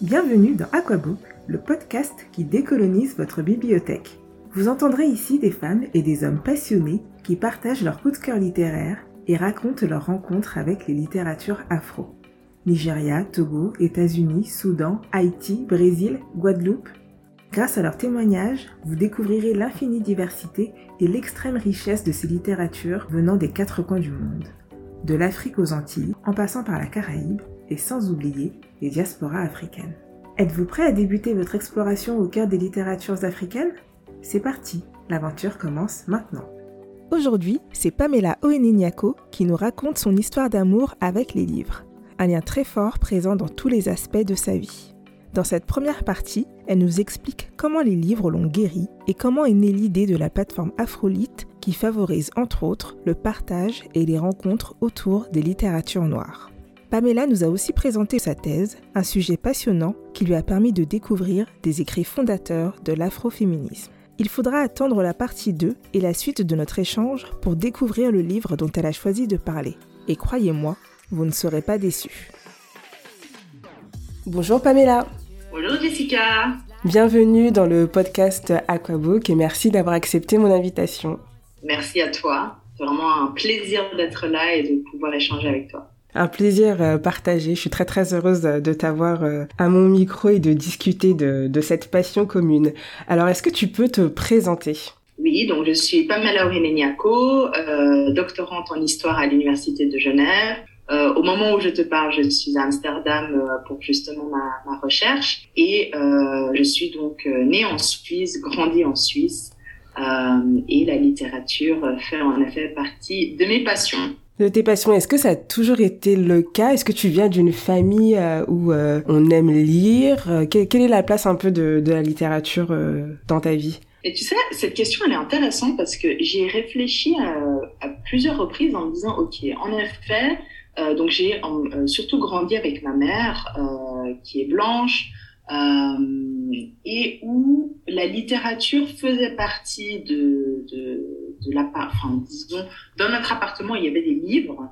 Bienvenue dans Aquabook, le podcast qui décolonise votre bibliothèque. Vous entendrez ici des femmes et des hommes passionnés qui partagent leur coup de cœur littéraire et racontent leurs rencontres avec les littératures afro. Nigeria, Togo, États-Unis, Soudan, Haïti, Brésil, Guadeloupe. Grâce à leurs témoignages, vous découvrirez l'infinie diversité et l'extrême richesse de ces littératures venant des quatre coins du monde. De l'Afrique aux Antilles, en passant par la Caraïbe, et sans oublier les diasporas africaines. Êtes-vous prêt à débuter votre exploration au cœur des littératures africaines? C'est parti, l'aventure commence maintenant. Aujourd'hui, c'est Pamela Oeneniako qui nous raconte son histoire d'amour avec les livres, un lien très fort présent dans tous les aspects de sa vie. Dans cette première partie, elle nous explique comment les livres l'ont guéri et comment est née l'idée de la plateforme Afrolite qui favorise entre autres le partage et les rencontres autour des littératures noires. Pamela nous a aussi présenté sa thèse, un sujet passionnant qui lui a permis de découvrir des écrits fondateurs de l'afroféminisme. Il faudra attendre la partie 2 et la suite de notre échange pour découvrir le livre dont elle a choisi de parler. Et croyez-moi, vous ne serez pas déçus. Bonjour Pamela. Bonjour Jessica. Bienvenue dans le podcast Aquabook et merci d'avoir accepté mon invitation. Merci à toi. C'est vraiment un plaisir d'être là et de pouvoir échanger avec toi un plaisir euh, partagé. Je suis très très heureuse de t'avoir euh, à mon micro et de discuter de, cette passion commune. Alors, est-ce que tu peux te présenter? Oui, donc je suis Pamela Oreneniako, euh, doctorante en histoire à l'Université de Genève. au moment où je te parle, je suis à Amsterdam pour justement ma, ma recherche et je suis donc née en Suisse, grandie en Suisse et la littérature fait en effet partie de mes passions de tes passions. Est-ce que ça a toujours été le cas? Est-ce que tu viens d'une famille euh, où euh, on aime lire? Euh, quelle, est la place un peu de, la littérature dans ta vie? Et tu sais, cette question, elle est intéressante parce que j'ai réfléchi à, plusieurs reprises en me disant, OK, en effet, donc j'ai surtout grandi avec ma mère qui est blanche et où la littérature faisait partie de, de de la enfin disons dans notre appartement il y avait des livres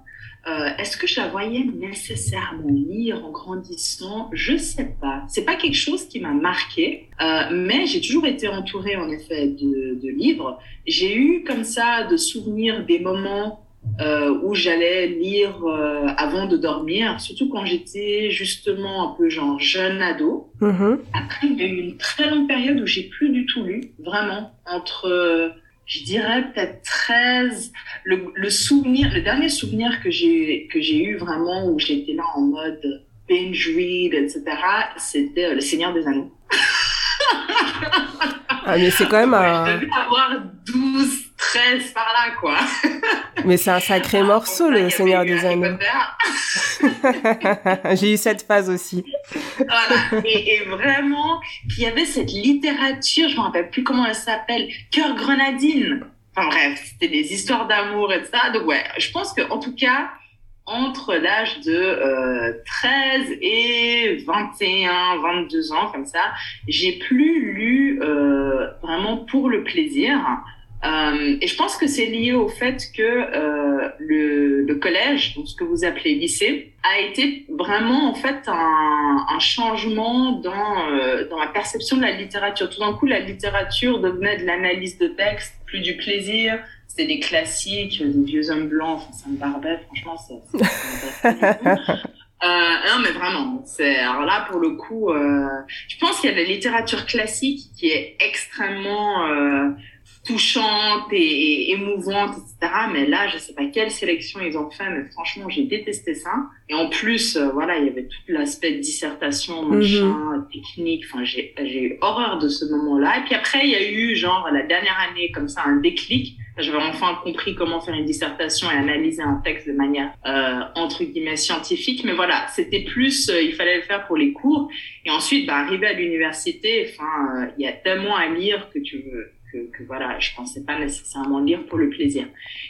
euh, est-ce que je la voyais nécessairement lire en grandissant? Je sais pas. C'est pas quelque chose qui m'a marqué, euh, mais j'ai toujours été entourée en effet de, de livres. J'ai eu comme ça de souvenirs des moments euh, où j'allais lire euh, avant de dormir, surtout quand j'étais justement un peu genre jeune ado. Mm-hmm. Après, il y a eu une très longue période où j'ai plus du tout lu, vraiment entre je dirais peut-être 13. Le, le, souvenir, le dernier souvenir que j'ai que j'ai eu vraiment où j'étais là en mode binge read, etc. C'était euh, Le Seigneur des Anneaux. ah mais c'est quand même un. Je devais avoir 12, 13 par là quoi. mais c'est un sacré morceau Le Seigneur des Anneaux. j'ai eu cette phase aussi. voilà. Et, et vraiment, qu'il y avait cette littérature, je me rappelle plus comment elle s'appelle, Cœur grenadine. Enfin bref, c'était des histoires d'amour et ça. Donc ouais, je pense que en tout cas, entre l'âge de euh, 13 et 21, 22 ans, comme ça, j'ai plus lu euh, vraiment pour le plaisir. Euh, et je pense que c'est lié au fait que euh, le, le, collège, donc ce que vous appelez lycée, a été vraiment en fait un, un changement dans, euh, dans la perception de la littérature. Tout d'un coup, la littérature devenait de l'analyse de texte, plus du plaisir. C'était des classiques, des vieux hommes blancs, enfin, ça me barbait, franchement, c'est... Euh, non, mais vraiment, c'est alors là pour le coup, euh, je pense qu'il y a la littérature classique qui est extrêmement euh, touchante et, émouvante, etc. Mais là, je sais pas quelle sélection ils ont fait, mais franchement, j'ai détesté ça. Et en plus, euh, voilà, il y avait tout l'aspect dissertation, mhm. machin, technique. Enfin, j'ai eu horreur de ce moment-là. Et puis après, il y a eu genre la dernière année comme ça un déclic. J'avais enfin compris comment faire une dissertation et analyser un texte de manière euh, entre guillemets scientifique. Mais voilà, c'était plus, euh, il fallait le faire pour les cours. Et ensuite, bah, arriver à l'université, enfin, euh, il y a tellement à lire que tu veux que, que, voilà, je pensais pas nécessairement lire pour le plaisir.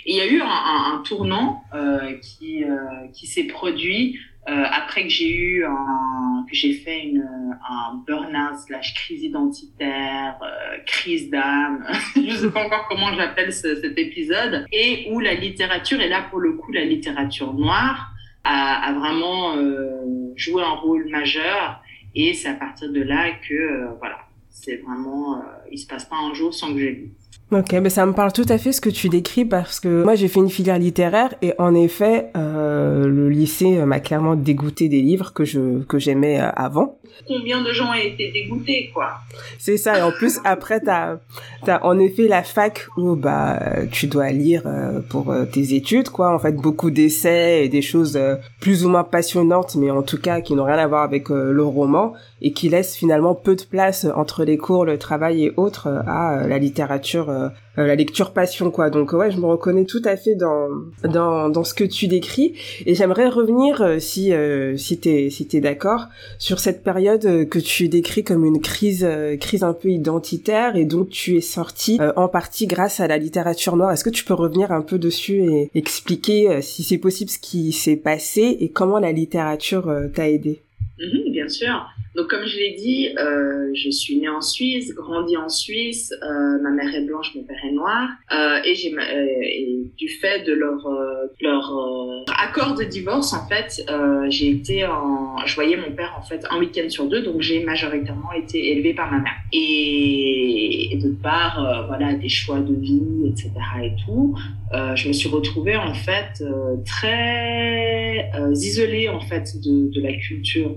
Et il y a eu un, un, un tournant euh, qui, euh, qui s'est produit euh, après que j'ai eu un, que j'ai fait une, un burn-out slash crise identitaire, euh, crise d'âme, je sais pas encore comment j'appelle ce, cet épisode, et où la littérature, et là pour le coup la littérature noire, a, a vraiment euh, joué un rôle majeur Et c'est à partir de là que, voilà, c'est vraiment, il se passe pas un jour sans que je lise. Ok, mais ça me parle tout à fait ce que tu décris parce que moi j'ai fait une filière littéraire et en effet euh, le lycée m'a clairement dégoûté des livres que je que j'aimais euh, avant. Combien de gens ont été dégoûtés quoi? C'est ça et en plus après t'as t'as en effet la fac où bah tu dois lire euh, pour euh, tes études quoi en fait beaucoup d'essais et des choses plus ou moins passionnantes mais en tout cas qui n'ont rien à voir avec le roman et qui laissent finalement peu de place entre les cours, le travail et autres à la littérature euh, euh, la lecture passion quoi. Donc ouais, je me reconnais tout à fait dans dans dans ce que tu décris et j'aimerais revenir euh, si si t'es si t'es d'accord sur cette période que tu décris comme une crise crise un peu identitaire et dont tu es sorti en partie grâce à la littérature noire. Est-ce que tu peux revenir un peu dessus et expliquer si c'est possible ce qui s'est passé et comment la littérature t'a aidé? Mhm, bien sûr. Donc, comme je l'ai dit, euh, je suis née en Suisse, grandie en Suisse. Euh, ma mère est blanche, mon père est noir. Euh, et, j'ai, et du fait de leur, euh, leur euh, accord de divorce, en fait, euh, j'ai été en, je voyais mon père en fait un week-end sur deux, donc j'ai majoritairement été élevée par ma mère. Et, et de par voilà des choix de vie, etc. et tout, je me suis retrouvée en fait très isolée en fait de, de la culture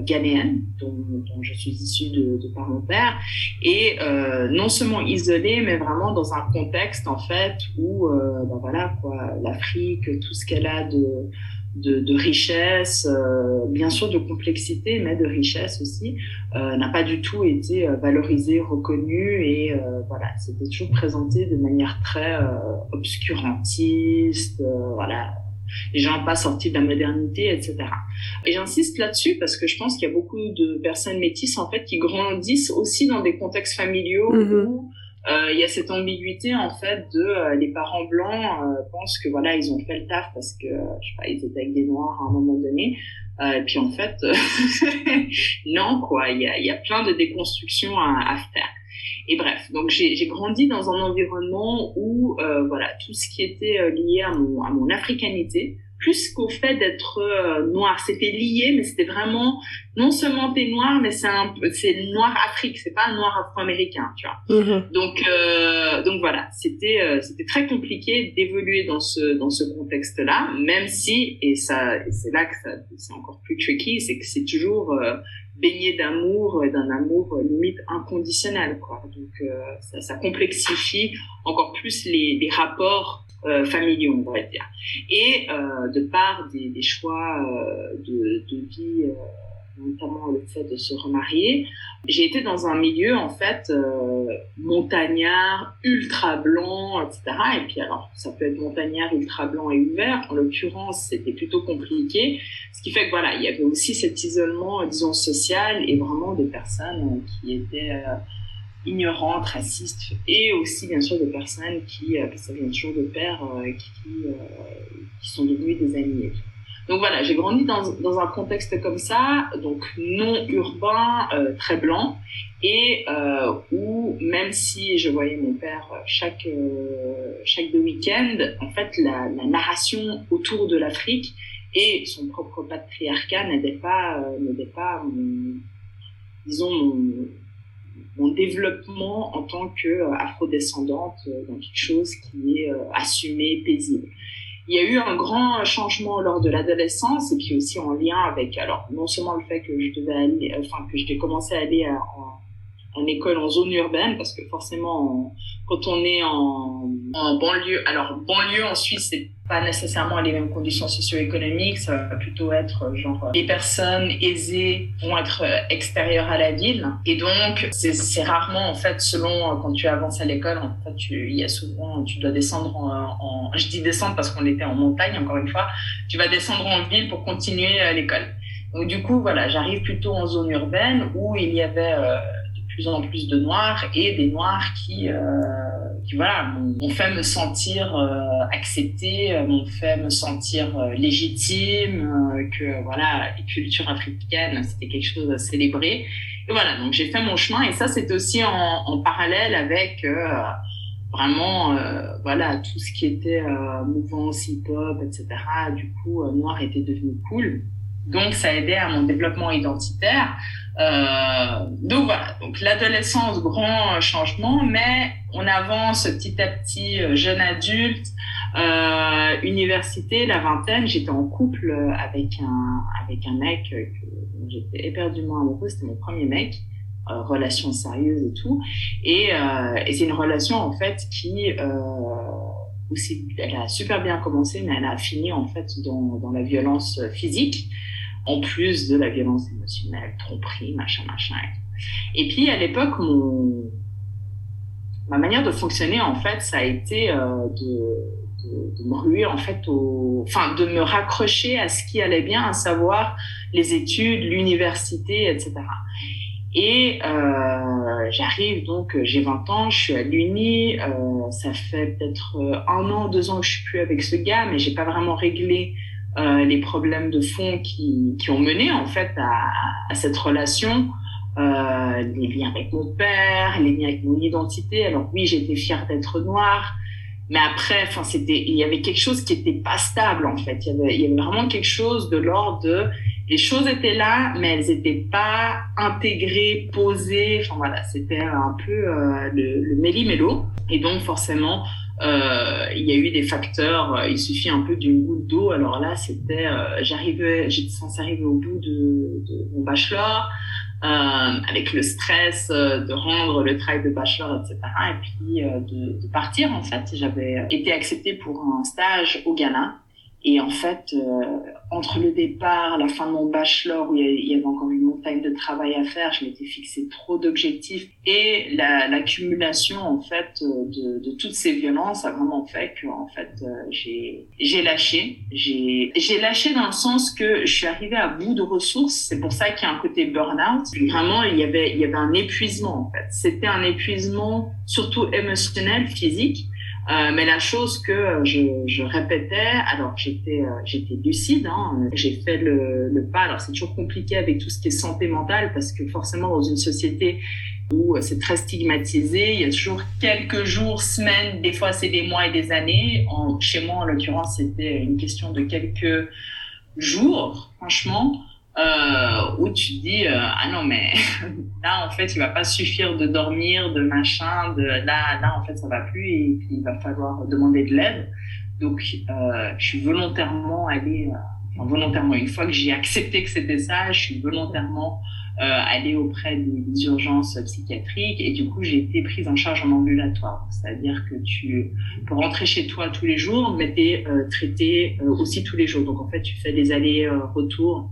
ghanéenne dont, je suis issue de, de, par mon père et euh, non seulement isolée mais vraiment dans un contexte en fait où ben voilà quoi l'Afrique tout ce qu'elle a de de, richesse, euh, bien sûr de complexité, mais de richesse aussi, n'a pas du tout été euh, valorisé, reconnu et voilà, c'était toujours présenté de manière très obscurantiste, voilà, les gens pas sortis de la modernité, etc. Et j'insiste là-dessus parce que je pense qu'il y a beaucoup de personnes métisses en fait qui grandissent aussi dans des contextes familiaux mm-hmm. où euh, il y a cette ambiguïté en fait de euh, les parents blancs euh, pensent que voilà ils ont fait le taf parce que je sais pas ils étaient avec des noirs à un moment donné et puis en fait non quoi il y a, y a plein de déconstructions à, à faire et bref, donc j'ai grandi dans un environnement où euh, voilà tout ce qui était euh, lié à mon, à mon africanité, plus qu'au fait d'être euh, noir, c'était lié, mais c'était vraiment non seulement t'es noir, mais c'est un c'est noir Afrique, c'est pas un noir afro-américain, tu vois. Mm-hmm. Donc euh, donc voilà, c'était euh, c'était très compliqué d'évoluer dans ce dans ce contexte-là, même si et ça c'est là que c'est encore plus tricky, c'est que c'est toujours baigné d'amour, d'un amour limite inconditionnel, quoi. Donc euh, ça, ça, complexifie encore plus les, les rapports euh, familiaux, on va dire. Et euh, de part des, des choix euh, de, de vie notamment le fait de se remarier. J'ai été dans un milieu en fait euh, montagnard, ultra blanc, etc. Et puis alors ça peut être montagnard, ultra blanc et ouvert. En l'occurrence, c'était plutôt compliqué. Ce qui fait que voilà, il y avait aussi cet isolement, disons social, et vraiment des personnes qui étaient euh, ignorantes, racistes, et aussi bien sûr des personnes qui, ça vient toujours de père, euh, qui, euh, qui sont devenues des amis. Donc voilà, j'ai grandi dans, dans, un contexte comme ça, donc non urbain, euh, très blanc, et euh, où même si je voyais mon père chaque euh, chaque deux week-ends, en fait la, la, narration autour de l'Afrique et son propre patriarcat n'aidait pas euh, n'aidait pas disons mon, développement en tant que afrodescendante dans quelque chose qui est assumé, paisible. Il y a eu un grand changement lors de l'adolescence et puis aussi en lien avec alors non seulement le fait que je devais aller enfin que j'ai commencé à aller en, en école en zone urbaine parce que forcément quand on est en, en banlieue alors banlieue en Suisse c'est pas nécessairement les mêmes conditions socio-économiques, ça va plutôt être euh, genre les personnes aisées vont être euh, extérieures à la ville. Et donc c'est rarement en fait selon euh, quand tu avances à l'école en fait tu il y a souvent tu dois descendre en, en je dis descendre parce qu'on était en montagne encore une fois tu vas descendre en ville pour continuer l'école. Donc du coup voilà j'arrive plutôt en zone urbaine où il y avait euh, plus en plus de noirs et des noirs qui euh, qui voilà m'ont fait me sentir euh, acceptée, euh, m'ont fait me sentir euh, légitime, euh, que voilà les cultures africaines c'était quelque chose à célébrer. Et voilà donc j'ai fait mon chemin et ça c'est aussi en, en, parallèle avec vraiment voilà tout ce qui était mouvance hip-hop etc. Du coup noir était devenu cool Donc, ça aidait à mon développement identitaire. Euh, donc voilà, donc l'adolescence, grand changement, mais on avance petit à petit, euh, jeune adulte, euh, université, la vingtaine, j'étais en couple avec un avec un mec que j'étais éperdument amoureuse, c'était mon premier mec, euh, relation sérieuse et tout, et, euh, et c'est une relation en fait qui euh, aussi, elle a super bien commencé, mais elle a fini en fait dans, dans la violence physique en plus de la violence émotionnelle, tromperie, machin, machin. Et puis à l'époque, mon ma manière de fonctionner en fait, ça a été euh, de, de, me ruer en fait au, enfin de me raccrocher à ce qui allait bien, à savoir les études, l'université, etc. Et euh, j'arrive donc, j'ai 20 ans, je suis à l'Uni, euh, ça fait peut-être un an, deux ans que je suis plus avec ce gars, mais j'ai pas vraiment réglé euh, les problèmes de fond qui, qui ont mené en fait à, à cette relation, euh, les liens avec mon père, les liens avec mon identité. Alors oui, j'étais fière d'être noire, mais après, enfin c'était, il y avait quelque chose qui était pas stable en fait. Il y avait, il y avait vraiment quelque chose de l'ordre de les choses étaient là, mais elles étaient pas intégrées, posées. Enfin voilà, c'était un peu euh, le, le méli-mélo. Et donc forcément, euh, il y a eu des facteurs. Euh, il suffit un peu d'une goutte d'eau. Alors là, c'était, euh, j'arrivais, j'étais censée arriver au bout de, mon bachelor. Euh, avec le stress de rendre le travail de bachelor, etc. Et puis de, de, partir, en fait. J'avais été acceptée pour un stage au Ghana. Et en fait, euh, entre le départ, la fin de mon bachelor, où il y avait encore une montagne de travail à faire, je m'étais fixé trop d'objectifs, et l'accumulation en fait de, de, toutes ces violences a vraiment fait que en fait euh, j'ai j'ai lâché. J'ai j'ai lâché dans le sens que je suis arrivée à bout de ressources. C'est pour ça qu'il y a un côté burn-out. Vraiment, il y avait il y avait un épuisement en fait. C'était un épuisement surtout émotionnel, physique euh, mais la chose que je, je répétais, alors j'étais euh, j'étais lucide, hein, j'ai fait le, le, pas. Alors c'est toujours compliqué avec tout ce qui est santé mentale parce que forcément dans une société où c'est très stigmatisé, il y a toujours quelques jours, semaines, des fois c'est des mois et des années. En, chez moi en l'occurrence c'était une question de quelques jours, franchement euh, où tu dis euh, ah non mais là en fait il va pas suffire de dormir de machin de là là en fait ça va plus et il va falloir demander de l'aide. Donc euh, je suis volontairement allée euh, enfin, volontairement une fois que j'ai accepté que c'était ça je suis volontairement euh, allée auprès des, urgences psychiatriques et du coup j'ai été prise en charge en ambulatoire. C'est-à-dire que tu peux rentrer chez toi tous les jours mais t'es euh, traité aussi tous les jours. Donc en fait tu fais des allers-retours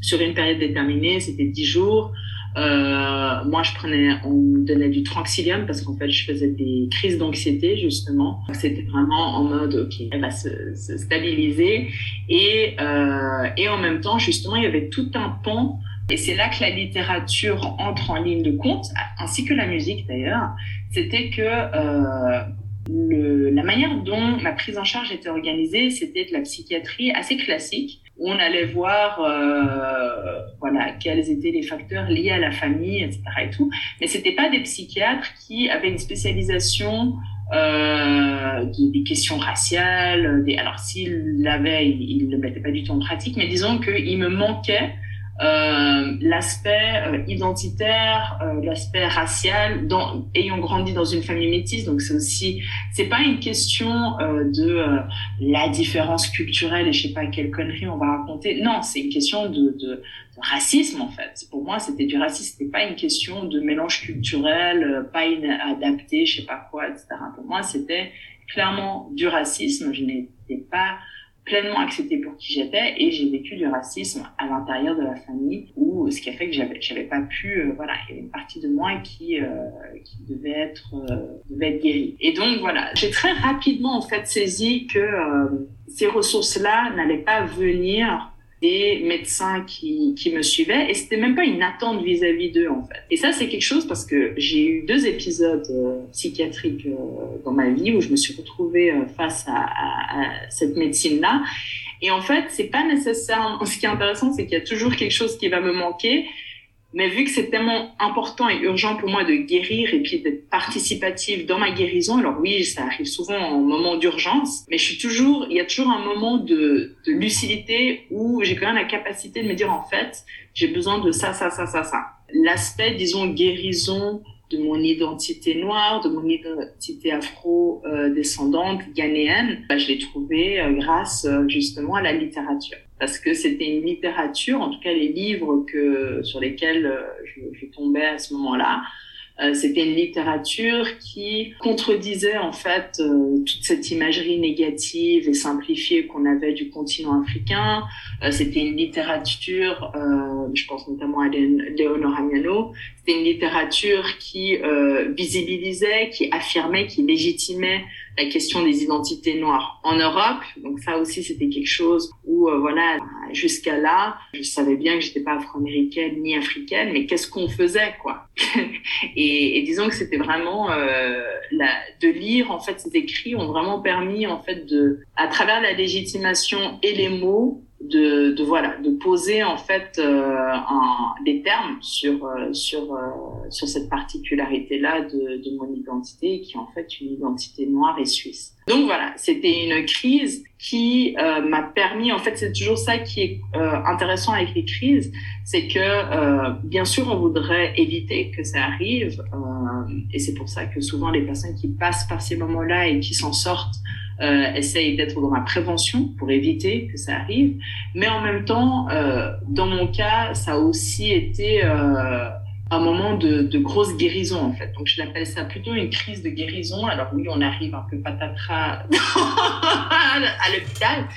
sur une période déterminée, c'était 10 jours. Euh, moi, je prenais, on me donnait du tranquillium parce qu'en fait, je faisais des crises d'anxiété justement. C'était vraiment en mode, ok, elle va se, se stabiliser et euh, et en même temps, justement, il y avait tout un pan. Et c'est là que la littérature entre en ligne de compte, ainsi que la musique d'ailleurs. C'était que euh, le, la manière dont ma prise en charge était organisée, c'était de la psychiatrie assez classique on allait voir euh, voilà quels étaient les facteurs liés à la famille, etc. et tout. Mais c'était pas des psychiatres qui avaient une spécialisation euh, des questions raciales. Des, alors s'ils l'avaient, ils ne le mettaient pas du tout en pratique, mais disons qu'il me manquait euh, l'aspect euh, identitaire, euh, l'aspect racial, dans, ayant grandi dans une famille métisse, donc c'est aussi, c'est pas une question euh, de euh, la différence culturelle et je sais pas quelle connerie on va raconter. Non, c'est une question de, de, de, racisme en fait. Pour moi, c'était du racisme. C'était pas une question de mélange culturel, pas adapté, je sais pas quoi, etc. Pour moi, c'était clairement du racisme. Je n'étais pas pleinement acceptée pour qui j'étais et j'ai vécu du racisme à l'intérieur de la famille où ce qui a fait que j'avais j'avais pas pu euh, voilà il y avait une partie de moi qui euh, qui devait être euh, devait être guérie. Et donc voilà j'ai très rapidement en fait saisi que euh, ces ressources là n'allaient pas venir des médecins qui, qui me suivaient et c'était même pas une attente vis-à-vis d'eux en fait. Et ça c'est quelque chose parce que j'ai eu deux épisodes euh, psychiatriques euh, dans ma vie où je me suis retrouvée euh, face à, à, cette médecine là et en fait c'est pas nécessairement ce qui est intéressant c'est qu'il y a toujours quelque chose qui va me manquer Mais vu que c'est tellement important et urgent pour moi de guérir et puis d'être participative dans ma guérison, alors oui, ça arrive souvent en moment d'urgence, mais je suis toujours, il y a toujours un moment de, de lucidité où j'ai quand même la capacité de me dire en fait, j'ai besoin de ça, ça, ça, ça, ça. L'aspect, disons, guérison de mon identité noire, de mon identité afro-descendante ghanéenne, bah, je l'ai trouvé euh, grâce euh, justement à la littérature parce que c'était une littérature, en tout cas les livres que sur lesquels euh, je, tombais à ce moment-là, euh, c'était une littérature qui contredisait en fait euh, toute cette imagerie négative et simplifiée qu'on avait du continent africain. Euh, c'était une littérature, je pense notamment à Léonora Miano, c'était une littérature qui visibilisait, qui affirmait, qui légitimait la question des identités noires en Europe. Donc ça aussi, c'était quelque chose où, voilà, jusqu'à là, je savais bien que j'étais pas afro-américaine ni africaine, mais qu'est-ce qu'on faisait, quoi? Et, et, disons que c'était vraiment euh, la, de lire en fait ces écrits ont vraiment permis en fait de, à travers la légitimation et les mots, de, de voilà de poser en fait euh, un, des termes sur euh, sur euh, sur cette particularité là de, de mon identité qui est en fait une identité noire et suisse. Donc voilà c'était une crise qui euh, m'a permis en fait c'est toujours ça qui est intéressant avec les crises c'est que bien sûr on voudrait éviter que ça arrive et c'est pour ça que souvent les personnes qui passent par ces moments là et qui s'en sortent euh, essaye d'être dans la prévention pour éviter que ça arrive. Mais en même temps, euh, dans mon cas, ça a aussi été euh, un moment de, de, grosse guérison en fait. Donc je l'appelle ça plutôt une crise de guérison. Alors oui, on arrive un peu patatras à l'hôpital,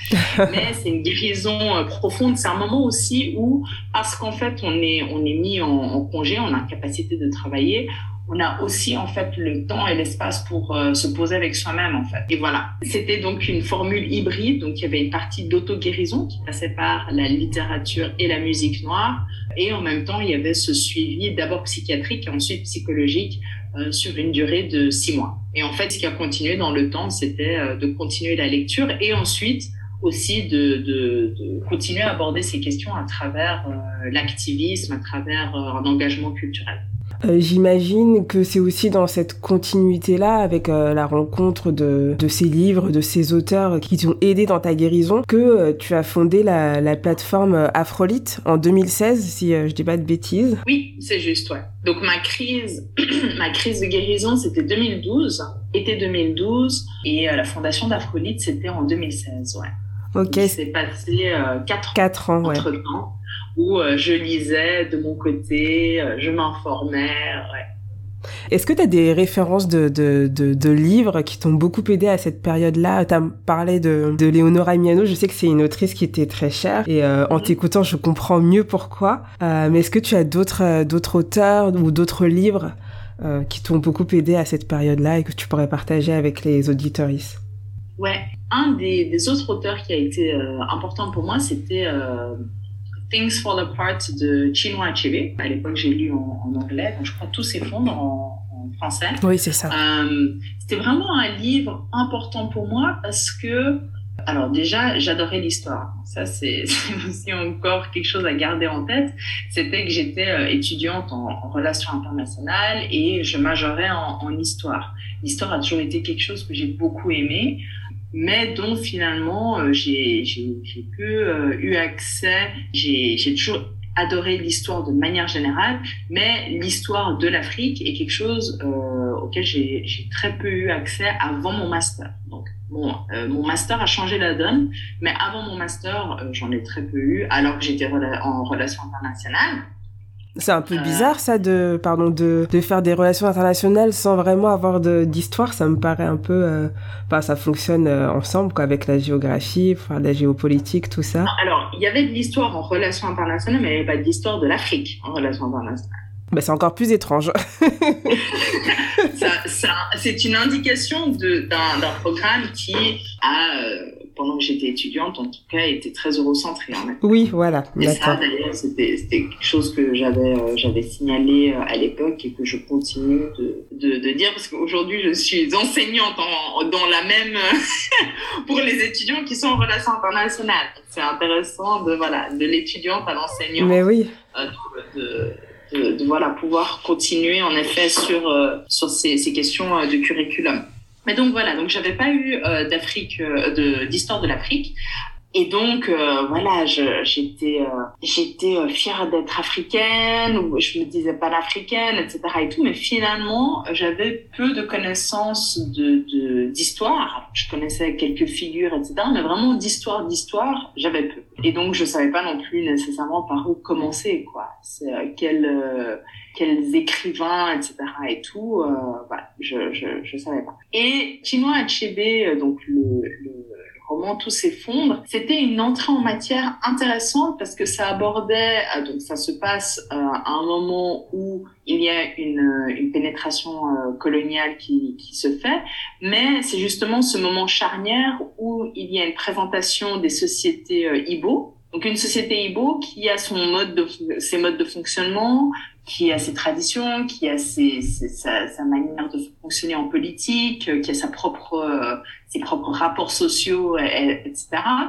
mais c'est une guérison euh, profonde. C'est un moment aussi où, parce qu'en fait on est on est mis en, congé, on a capacité de travailler, on a aussi en fait le temps et l'espace pour euh, se poser avec soi-même en fait. Et voilà, c'était donc une formule hybride, donc il y avait une partie d'auto-guérison qui passait par la littérature et la musique noire, et en même temps il y avait ce suivi d'abord psychiatrique et ensuite psychologique euh, sur une durée de six mois. Et en fait, ce qui a continué dans le temps, c'était euh, de continuer la lecture et ensuite aussi de, de, de, continuer à aborder ces questions à travers l'activisme, à travers un engagement culturel. Euh, j'imagine que c'est aussi dans cette continuité-là, avec euh, la rencontre de, de, ces livres, de ces auteurs qui t'ont aidé dans ta guérison, que euh, tu as fondé la, la plateforme Afrolite en 2016, si je dis pas de bêtises. Oui, c'est juste, ouais. Donc ma crise, ma crise de guérison, c'était 2012, été 2012, et la fondation d'Afrolite, c'était en 2016, ouais. Ok. C'est passé euh, quatre, quatre ans, entre ouais. temps où euh, je lisais de mon côté, euh, je m'informais. Ouais. Est-ce que tu as des références de, de, de, de livres qui t'ont beaucoup aidé à cette période-là? Tu as parlé de, de Léonora Miano, je sais que c'est une autrice qui était très chère et euh, en mm-hmm. t'écoutant je comprends mieux pourquoi. Euh, mais est-ce que tu as d'autres d'autres auteurs ou d'autres livres euh, qui t'ont beaucoup aidé à cette période-là et que tu pourrais partager avec les auditoristes Ouais, un des, des, autres auteurs qui a été important pour moi, c'était Things Fall Apart de Chinua Achebe. À l'époque, j'ai lu en, en, anglais, donc je crois tout s'effondre en, en, français. Oui, c'est ça. Euh, C'était vraiment un livre important pour moi parce que, alors déjà, j'adorais l'histoire. Ça, c'est aussi encore quelque chose à garder en tête. C'était que j'étais euh, étudiante en, en, relations internationales et je majorais en, en histoire. L'histoire a toujours été quelque chose que j'ai beaucoup aimé mais dont finalement euh, j'ai peu euh, eu accès. J'ai toujours adoré l'histoire de manière générale, mais l'histoire de l'Afrique est quelque chose euh, auquel j'ai très peu eu accès avant mon master. Donc, mon, euh, mon master a changé la donne, mais avant mon master, euh, j'en ai très peu eu, alors que j'étais en relations internationales. C'est un peu euh... bizarre ça de pardon de, de faire des relations internationales sans vraiment avoir d'histoire. Ça me paraît un peu, euh, enfin ça fonctionne euh, ensemble quoi avec la géographie, enfin la géopolitique, tout ça. Alors il y avait de l'histoire en relations internationales, mais il n'y avait pas d'histoire de l'Afrique en relations internationales. Bah, c'est encore plus étrange. ça, ça, c'est une indication d'un programme qui a euh, pendant que j'étais étudiante, en tout cas, était très eurocentré. En oui, voilà. Et ça, d'ailleurs, c'était quelque chose que j'avais euh, j'avais signalé euh, à l'époque et que je continue de, de, de dire parce qu'aujourd'hui, je suis enseignante en, dans la même pour les étudiants qui sont en relations internationales. C'est intéressant de voilà de l'étudiante à l'enseignant. Mais oui. Euh, de, de, voilà pouvoir continuer en effet sur sur ces, ces questions de curriculum. Mais donc voilà, donc j'avais pas eu d'Afrique, de d'histoire de l'Afrique. Et donc euh, voilà, j'étais euh, j'étais euh, fière d'être africaine ou je me disais pas l'africaine, etc. et tout. Mais finalement, j'avais peu de connaissances de d'histoire. je connaissais quelques figures, etc. Mais vraiment d'histoire, d'histoire, j'avais peu. Et donc je savais pas non plus nécessairement par où commencer, quoi. Euh, quel quels écrivains, etc. et tout. voilà, je, je je savais pas. Et Chinua Achebe, donc le, le tout s'effondre. C'était une entrée en matière intéressante parce que ça abordait, euh, donc ça se passe euh, à un moment où il y a une, euh, pénétration coloniale qui, se fait, mais c'est justement ce moment charnière où il y a une présentation des sociétés Ibo, donc une société Ibo qui a son mode de, ses modes de fonctionnement, qui a ses traditions, qui a sa, manière de fonctionner en politique, qui a sa propre ses propres rapports sociaux, etc.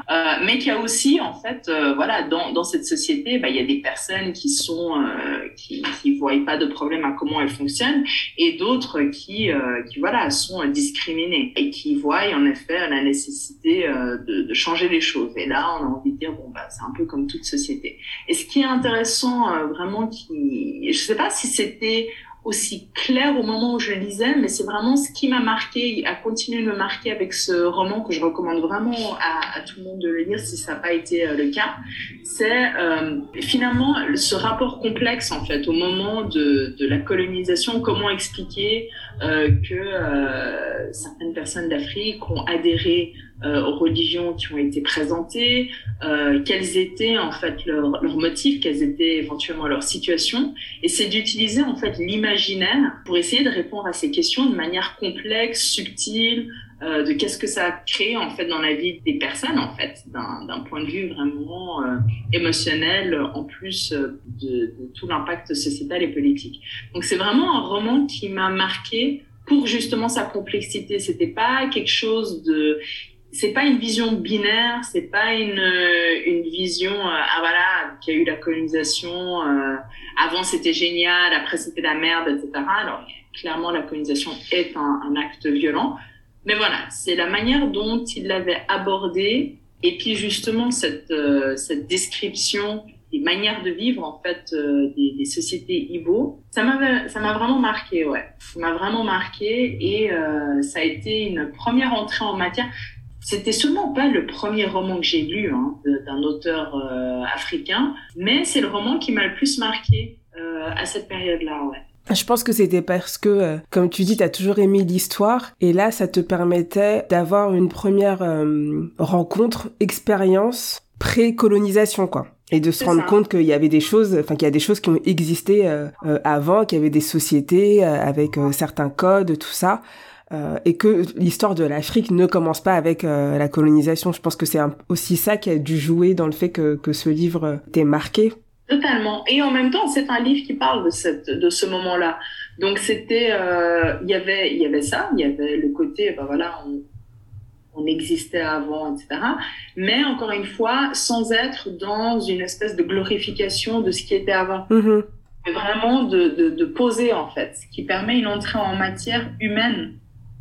Euh, mais qu'il y a aussi, en fait, euh, voilà, dans, dans cette société, bah, il y a des personnes qui sont euh, qui qui voient pas de problème à comment elles fonctionnent, et d'autres qui euh, qui voilà sont discriminées et qui voient en effet la nécessité euh, de, de, changer les choses. Et là, on a envie de dire bon bah c'est un peu comme toute société. Et ce qui est intéressant, vraiment, qui je sais pas si c'était aussi clair au moment où je lisais, mais c'est vraiment ce qui m'a marqué, a continué de me marquer avec ce roman que je recommande vraiment à, à tout le monde de le lire si ça n'a pas été euh, le cas. C'est euh, finalement ce rapport complexe en fait au moment de, de la colonisation, comment expliquer euh, que euh, certaines personnes d'Afrique ont adhéré aux religions qui ont été présentées, euh, quels étaient en fait leurs, leurs motifs, quelles étaient éventuellement leurs situations, et c'est d'utiliser en fait l'imaginaire pour essayer de répondre à ces questions de manière complexe, subtile, euh, de qu'est-ce que ça a créé en fait dans la vie des personnes en fait, d'un point de vue vraiment euh, émotionnel, en plus euh, de, de tout l'impact sociétal et politique. Donc c'est vraiment un roman qui m'a marqué pour justement sa complexité. C'était pas quelque chose de c'est pas une vision binaire, c'est pas une euh, une vision euh, ah voilà qu'il y a eu la colonisation euh, avant c'était génial, après c'était la merde, etc. Alors clairement la colonisation est un, acte violent, mais voilà c'est la manière dont il l'avait abordé. Et puis justement cette cette description des manières de vivre en fait des, des, sociétés Ibo, ça m'a ça m'a vraiment marqué ouais, ça m'a vraiment marqué et ça a été une première entrée en matière c'était sûrement pas le premier roman que j'ai lu hein, d'un auteur euh, africain, mais c'est le roman qui m'a le plus marqué euh, à cette période-là, ouais. Je pense que c'était parce que, euh, comme tu dis, tu as toujours aimé l'histoire et là, ça te permettait d'avoir une première rencontre, expérience pré-colonisation, quoi. Et de se rendre compte qu'il y avait des choses, enfin qu'il y a des choses qui ont existé avant, qu'il y avait des sociétés avec certains codes, tout ça. Euh, et que l'histoire de l'Afrique ne commence pas avec euh, la colonisation. Je pense que c'est aussi ça qui a dû jouer dans le fait que, que ce livre t'ait marqué. Totalement. Et en même temps, c'est un livre qui parle de, cette, de ce moment-là. Donc c'était, euh, il y avait, il y avait ça, il y avait le côté, ben voilà, on, on existait avant, etc. Mais encore une fois, sans être dans une espèce de glorification de ce qui était avant. Mm-hmm. Mais vraiment de, de, de poser en fait, ce qui permet une entrée en matière humaine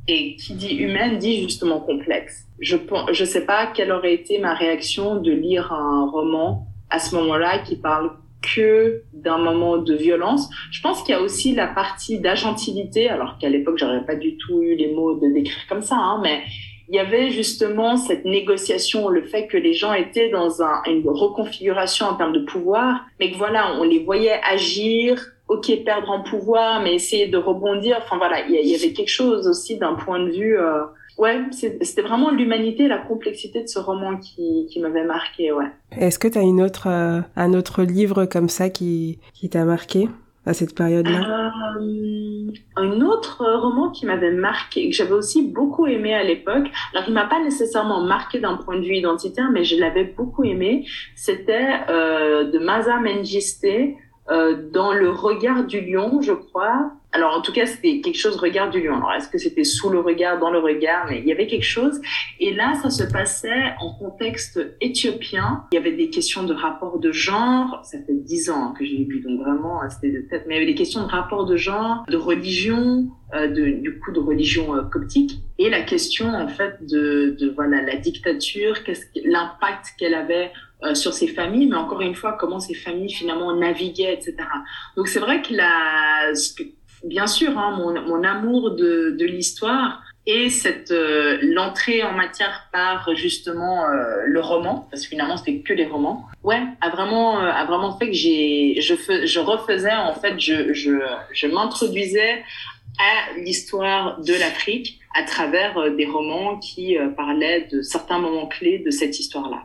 et qui dit humaine dit justement complexe. Je je sais pas quelle aurait été ma réaction de lire un roman à ce moment-là qui parle que d'un moment de violence. Je pense qu'il y a aussi la partie d'agentilité, alors qu'à l'époque j'aurais pas du tout eu les mots de décrire comme ça, hein, mais il y avait justement cette négociation, le fait que les gens étaient dans un, une reconfiguration en termes de pouvoir, mais que voilà, on les voyait agir ok perdre en pouvoir, mais essayer de rebondir. Enfin voilà, il y, avait quelque chose aussi d'un point de vue. Euh... Ouais, c'était vraiment l'humanité, la complexité de ce roman qui, qui m'avait marqué. Ouais. Est-ce que tu as une autre, euh, un autre livre comme ça qui, qui t'a marqué à cette période-là? Euh, Un autre roman qui m'avait marqué, que j'avais aussi beaucoup aimé à l'époque. Alors, il m'a pas nécessairement marqué d'un point de vue identitaire, mais je l'avais beaucoup aimé. C'était de Maza Mengiste, euh, dans le regard du lion, je crois. Alors en tout cas c'était quelque chose regard du lion. Alors est-ce que c'était sous le regard, dans le regard, mais il y avait quelque chose. Et là ça se passait en contexte éthiopien. Il y avait des questions de rapport de genre. Ça fait dix ans que j'ai lu, donc vraiment c'était de tête. Mais il y avait des questions de rapport de genre, de religion, euh, de, du coup de religion euh, coptique et la question en fait de, de voilà la dictature, qu'est-ce l'impact qu'elle avait euh, sur ces familles, mais encore une fois, comment ces familles finalement naviguaient, etc. Donc c'est vrai que la, bien sûr, hein, mon, mon, amour de, de l'histoire et cette euh, l'entrée en matière par justement euh, le roman, parce que finalement c'était que les romans, ouais, a vraiment a vraiment fait que j'ai je je refaisais en fait je je, je m'introduisais à l'histoire de l'Afrique à travers des romans qui parlaient de certains moments clés de cette histoire-là.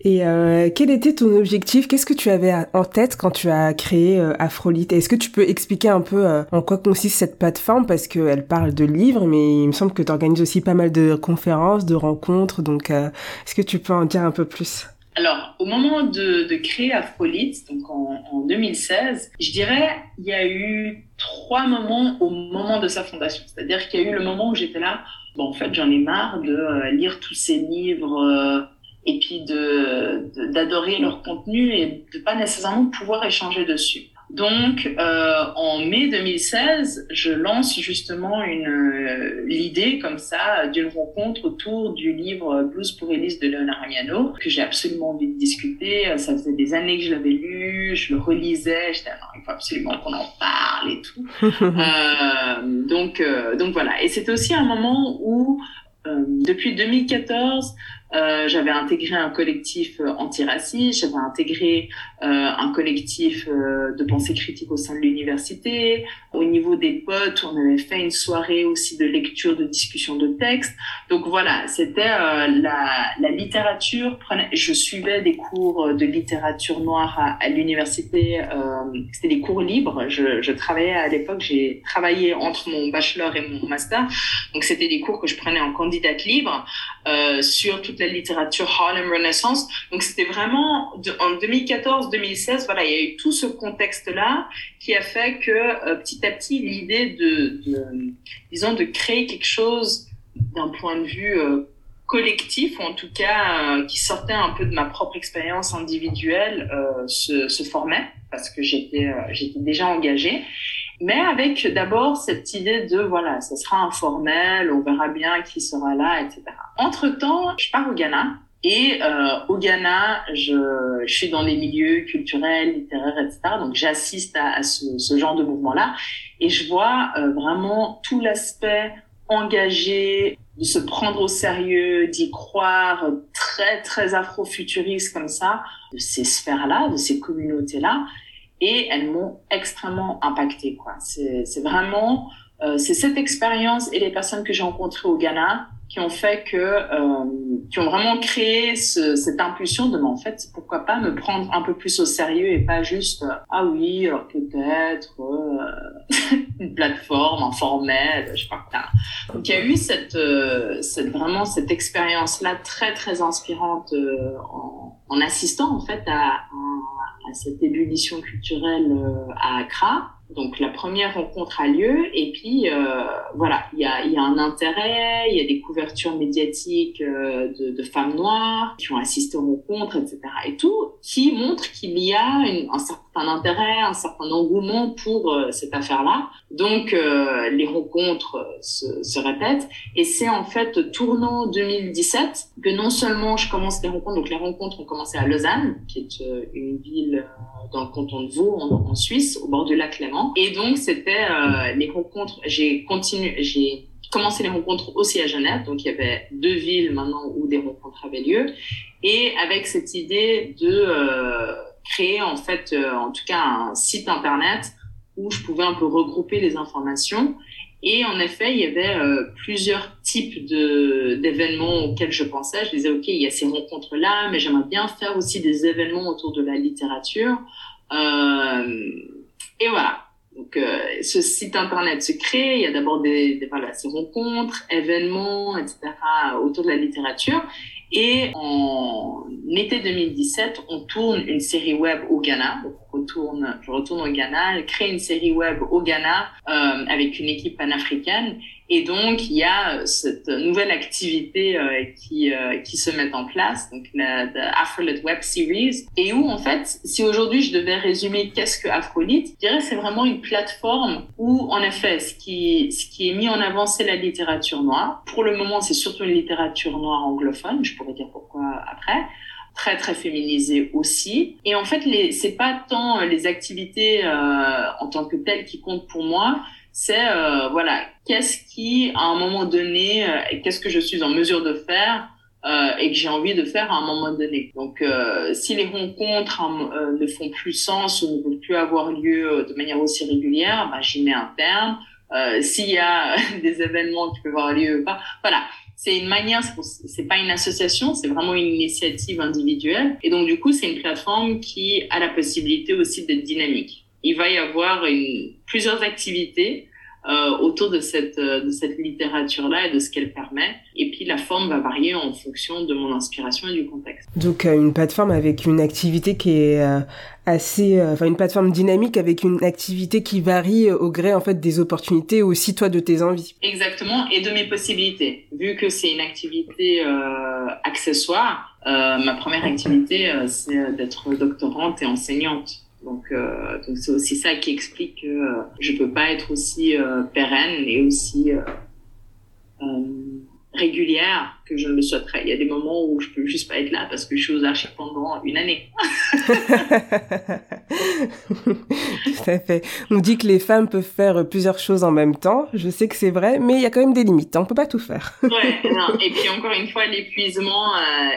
Et euh, quel était ton objectif? Qu'est-ce que tu avais en tête quand tu as créé euh, Afrolite Est-ce que tu peux expliquer un peu euh, en quoi consiste cette plateforme? Parce qu'elle parle de livres, mais il me semble que tu organises aussi pas mal de conférences, de rencontres. Donc, est-ce que tu peux en dire un peu plus? Alors, au moment de, de créer Afrolite, donc en, en, 2016, je dirais, il y a eu trois moments au moment de sa fondation. C'est-à-dire qu'il y a eu le moment où j'étais là, bon, en fait, j'en ai marre de lire tous ces livres et puis de d'adorer leur contenu et de pas nécessairement pouvoir échanger dessus. Donc, euh, en mai 2016, je lance justement une euh, l'idée comme ça d'une rencontre autour du livre Blues pour Elise de Leonard Miano que j'ai absolument envie de discuter. Ça faisait des années que je l'avais lu, je le relisais, j'étais il faut absolument qu'on en parle et tout. euh, donc, euh, donc voilà. Et c'était aussi un moment où euh, depuis 2014, euh, j'avais intégré un collectif euh, antiraciste, j'avais intégré euh, un collectif euh, de pensée critique au sein de l'université. Au niveau des potes, on avait fait une soirée aussi de lecture, de discussion de textes. Donc voilà, c'était euh, la, la, littérature. Je suivais des cours de littérature noire à, à l'université. c'était des cours libres. Je, je travaillais à l'époque, j'ai travaillé entre mon bachelor et mon master. Donc c'était des cours que je prenais en candidate libre sur toute la littérature Harlem Renaissance. Donc c'était vraiment de, en 2014-2016, voilà, il y a eu tout ce contexte-là qui a fait que euh, petit à petit l'idée de, de, disons, de créer quelque chose d'un point de vue euh, collectif, ou en tout cas euh, qui sortait un peu de ma propre expérience individuelle, se, se, formait parce que j'étais j'étais déjà engagée mais avec d'abord cette idée de voilà, ça sera informel, on verra bien qui sera là, etc. Entre temps, je pars au Ghana. Et euh, au Ghana, je, je, suis dans les milieux culturels, littéraires, etc. Donc j'assiste à, ce, ce, genre de mouvement-là et je vois euh, vraiment tout l'aspect engagé, de se prendre au sérieux, d'y croire, très très afro-futuriste comme ça, de ces sphères-là, de ces communautés-là et elles m'ont extrêmement impacté quoi. C'est c'est vraiment euh, c'est cette expérience et les personnes que j'ai rencontrées au Ghana qui ont fait que euh, qui ont vraiment créé ce, cette impulsion de mais en fait pourquoi pas me prendre un peu plus au sérieux et pas juste euh, ah oui alors peut-être euh, une plateforme informelle je sais pas donc il y a eu cette euh, cette vraiment cette expérience là très très inspirante en, en assistant en fait à, à à cette ébullition culturelle euh, à Accra. Donc la première rencontre a lieu et puis euh, voilà, il y a, y a, un intérêt, il y a des couvertures médiatiques euh, de, de, femmes noires qui ont assisté aux rencontres, etc. Et tout qui montre qu'il y a une, un certain intérêt, un certain engouement pour euh, cette affaire-là. Donc euh, les rencontres se, se, répètent et c'est en fait tournant 2017 que non seulement je commence les rencontres, donc les rencontres ont commencé à Lausanne, qui est une ville dans le canton de Vaud en, Suisse, au bord du lac Léman et donc, c'était euh, les rencontres. J'ai continué, j'ai commencé les rencontres aussi à Genève. Donc, il y avait deux villes maintenant où des rencontres avaient lieu. Et avec cette idée de euh, créer, en fait, euh, en tout cas, un site internet où je pouvais un peu regrouper les informations. Et en effet, il y avait euh, plusieurs types de d'événements auxquels je pensais. Je disais, OK, il y a ces rencontres-là, mais j'aimerais bien faire aussi des événements autour de la littérature. Euh, et voilà. Donc, ce site internet se crée. Il y a d'abord des, voilà, ces rencontres, événements, etc. autour de la littérature. Et en été 2017, on tourne une série web au Ghana, retourne, je retourne au Ghana, créer une série web au Ghana euh, avec une équipe panafricaine. Et donc, il y a cette nouvelle activité euh, qui, euh, qui se met en place, donc la, Afrolit Web Series, et où, en fait, si aujourd'hui je devais résumer qu'est-ce que Afrolit, je dirais que c'est vraiment une plateforme où, en effet, ce qui, ce qui est mis en avant, c'est la littérature noire. Pour le moment, c'est surtout une littérature noire anglophone, je pourrais dire pourquoi après très très féminisée aussi. Et en fait, les, c'est pas tant les activités euh, en tant que telles qui comptent pour moi, c'est euh, voilà, qu'est-ce qui à un moment donné, euh, qu'est-ce que je suis en mesure de faire euh, et que j'ai envie de faire à un moment donné. Donc, euh, si les rencontres hein, euh, ne font plus sens ou ne veulent plus avoir lieu de manière aussi régulière, bah, j'y mets un terme. S'il y a des événements qui peuvent avoir lieu, pas, voilà c'est une manière, c'est pas une association, c'est vraiment une initiative individuelle. Et donc, du coup, c'est une plateforme qui a la possibilité aussi d'être dynamique. Il va y avoir une, plusieurs activités euh, autour de cette, euh, de cette littérature-là et de ce qu'elle permet. Et puis la forme va varier en fonction de mon inspiration et du contexte. Donc euh, une plateforme avec une activité qui est assez, enfin une plateforme dynamique avec une activité qui varie au gré en fait des opportunités aussi toi de tes envies. Exactement et de mes possibilités. Vu que c'est une activité accessoire, ma première activité c'est d'être doctorante et enseignante. Donc, euh, donc c'est aussi ça qui explique que euh, je peux pas être aussi euh, pérenne et aussi euh, euh, régulière que je ne le souhaiterais. Il y a des moments où je peux juste pas être là parce que je suis aux archives pendant une année. Tout à fait. On dit que les femmes peuvent faire plusieurs choses en même temps. Je sais que c'est vrai, mais il y a quand même des limites. On peut pas tout faire. ouais, non. Et puis encore une fois, l'épuisement,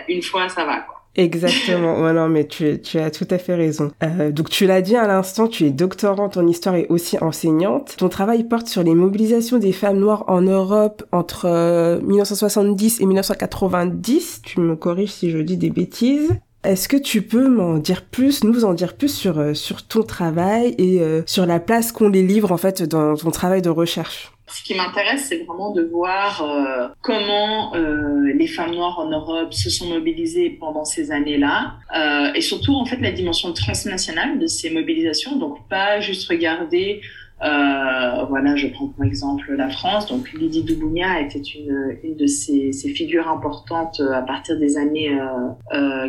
une fois, ça va. Quoi. Exactement. ouais, non, mais tu, tu as tout à fait raison. Euh, donc, tu l'as dit à l'instant, tu es doctorante en histoire et aussi enseignante. Ton travail porte sur les mobilisations des femmes noires en Europe entre 1970 euh, et 1990. Tu me corriges si je dis des bêtises. Est-ce que tu peux m'en dire plus, nous en dire plus sur, euh, sur ton travail et euh, sur la place qu'on les livre en fait dans ton travail de recherche? Ce qui m'intéresse, c'est vraiment de voir euh, comment euh, les femmes noires en Europe se sont mobilisées pendant ces années-là, euh, et surtout en fait la dimension transnationale de ces mobilisations. Donc pas juste regarder, euh, voilà, je prends pour exemple la France. Donc Lydie Doubounia était une, une de ces, ces figures importantes à partir des années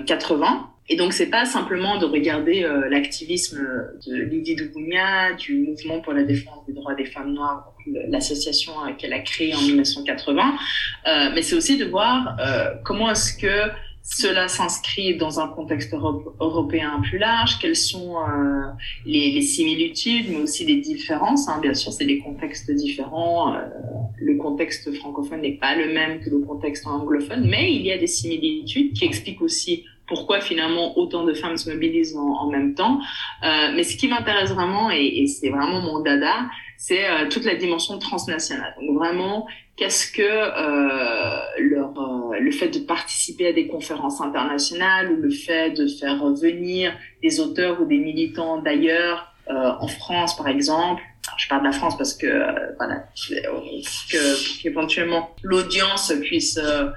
80. Et donc, c'est pas simplement de regarder euh, l'activisme de Lydie Doubounia, du mouvement pour la défense des droits des femmes noires, l'association euh, qu'elle a créée en 1980, euh, mais c'est aussi de voir euh, comment est-ce que cela s'inscrit dans un contexte européen plus large, quelles sont euh, les, les, similitudes, mais aussi les différences. Hein. Bien sûr, c'est des contextes différents. le contexte francophone n'est pas le même que le contexte anglophone, mais il y a des similitudes qui expliquent aussi pourquoi finalement autant de femmes se mobilisent en, même temps. Euh, mais ce qui m'intéresse vraiment, et, et c'est vraiment mon dada, c'est euh, toute la dimension transnationale. Donc vraiment, qu'est-ce que euh, leur, euh, le fait de participer à des conférences internationales ou le fait de faire venir des auteurs ou des militants d'ailleurs, euh, en France par exemple, alors, je parle de la France parce que euh, voilà, que qu'éventuellement l'audience puisse euh,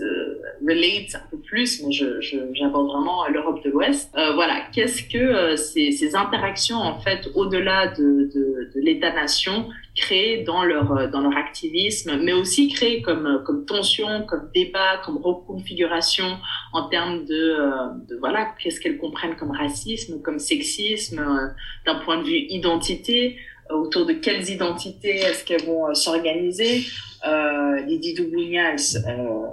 se relate un peu plus, mais je, j'aborde vraiment l'Europe de l'Ouest. Euh, voilà, qu'est-ce que euh, ces, ces interactions en fait au-delà de, de, de l'État-nation créent dans leur euh, dans leur activisme, mais aussi créent comme comme tension, comme débat, comme reconfiguration en termes de, de voilà, qu'est-ce qu'elles comprennent comme racisme, comme sexisme, d'un point de vue identité autour de quelles identités est-ce qu'elles vont euh, s'organiser. Euh, Lydie Doubounia, euh,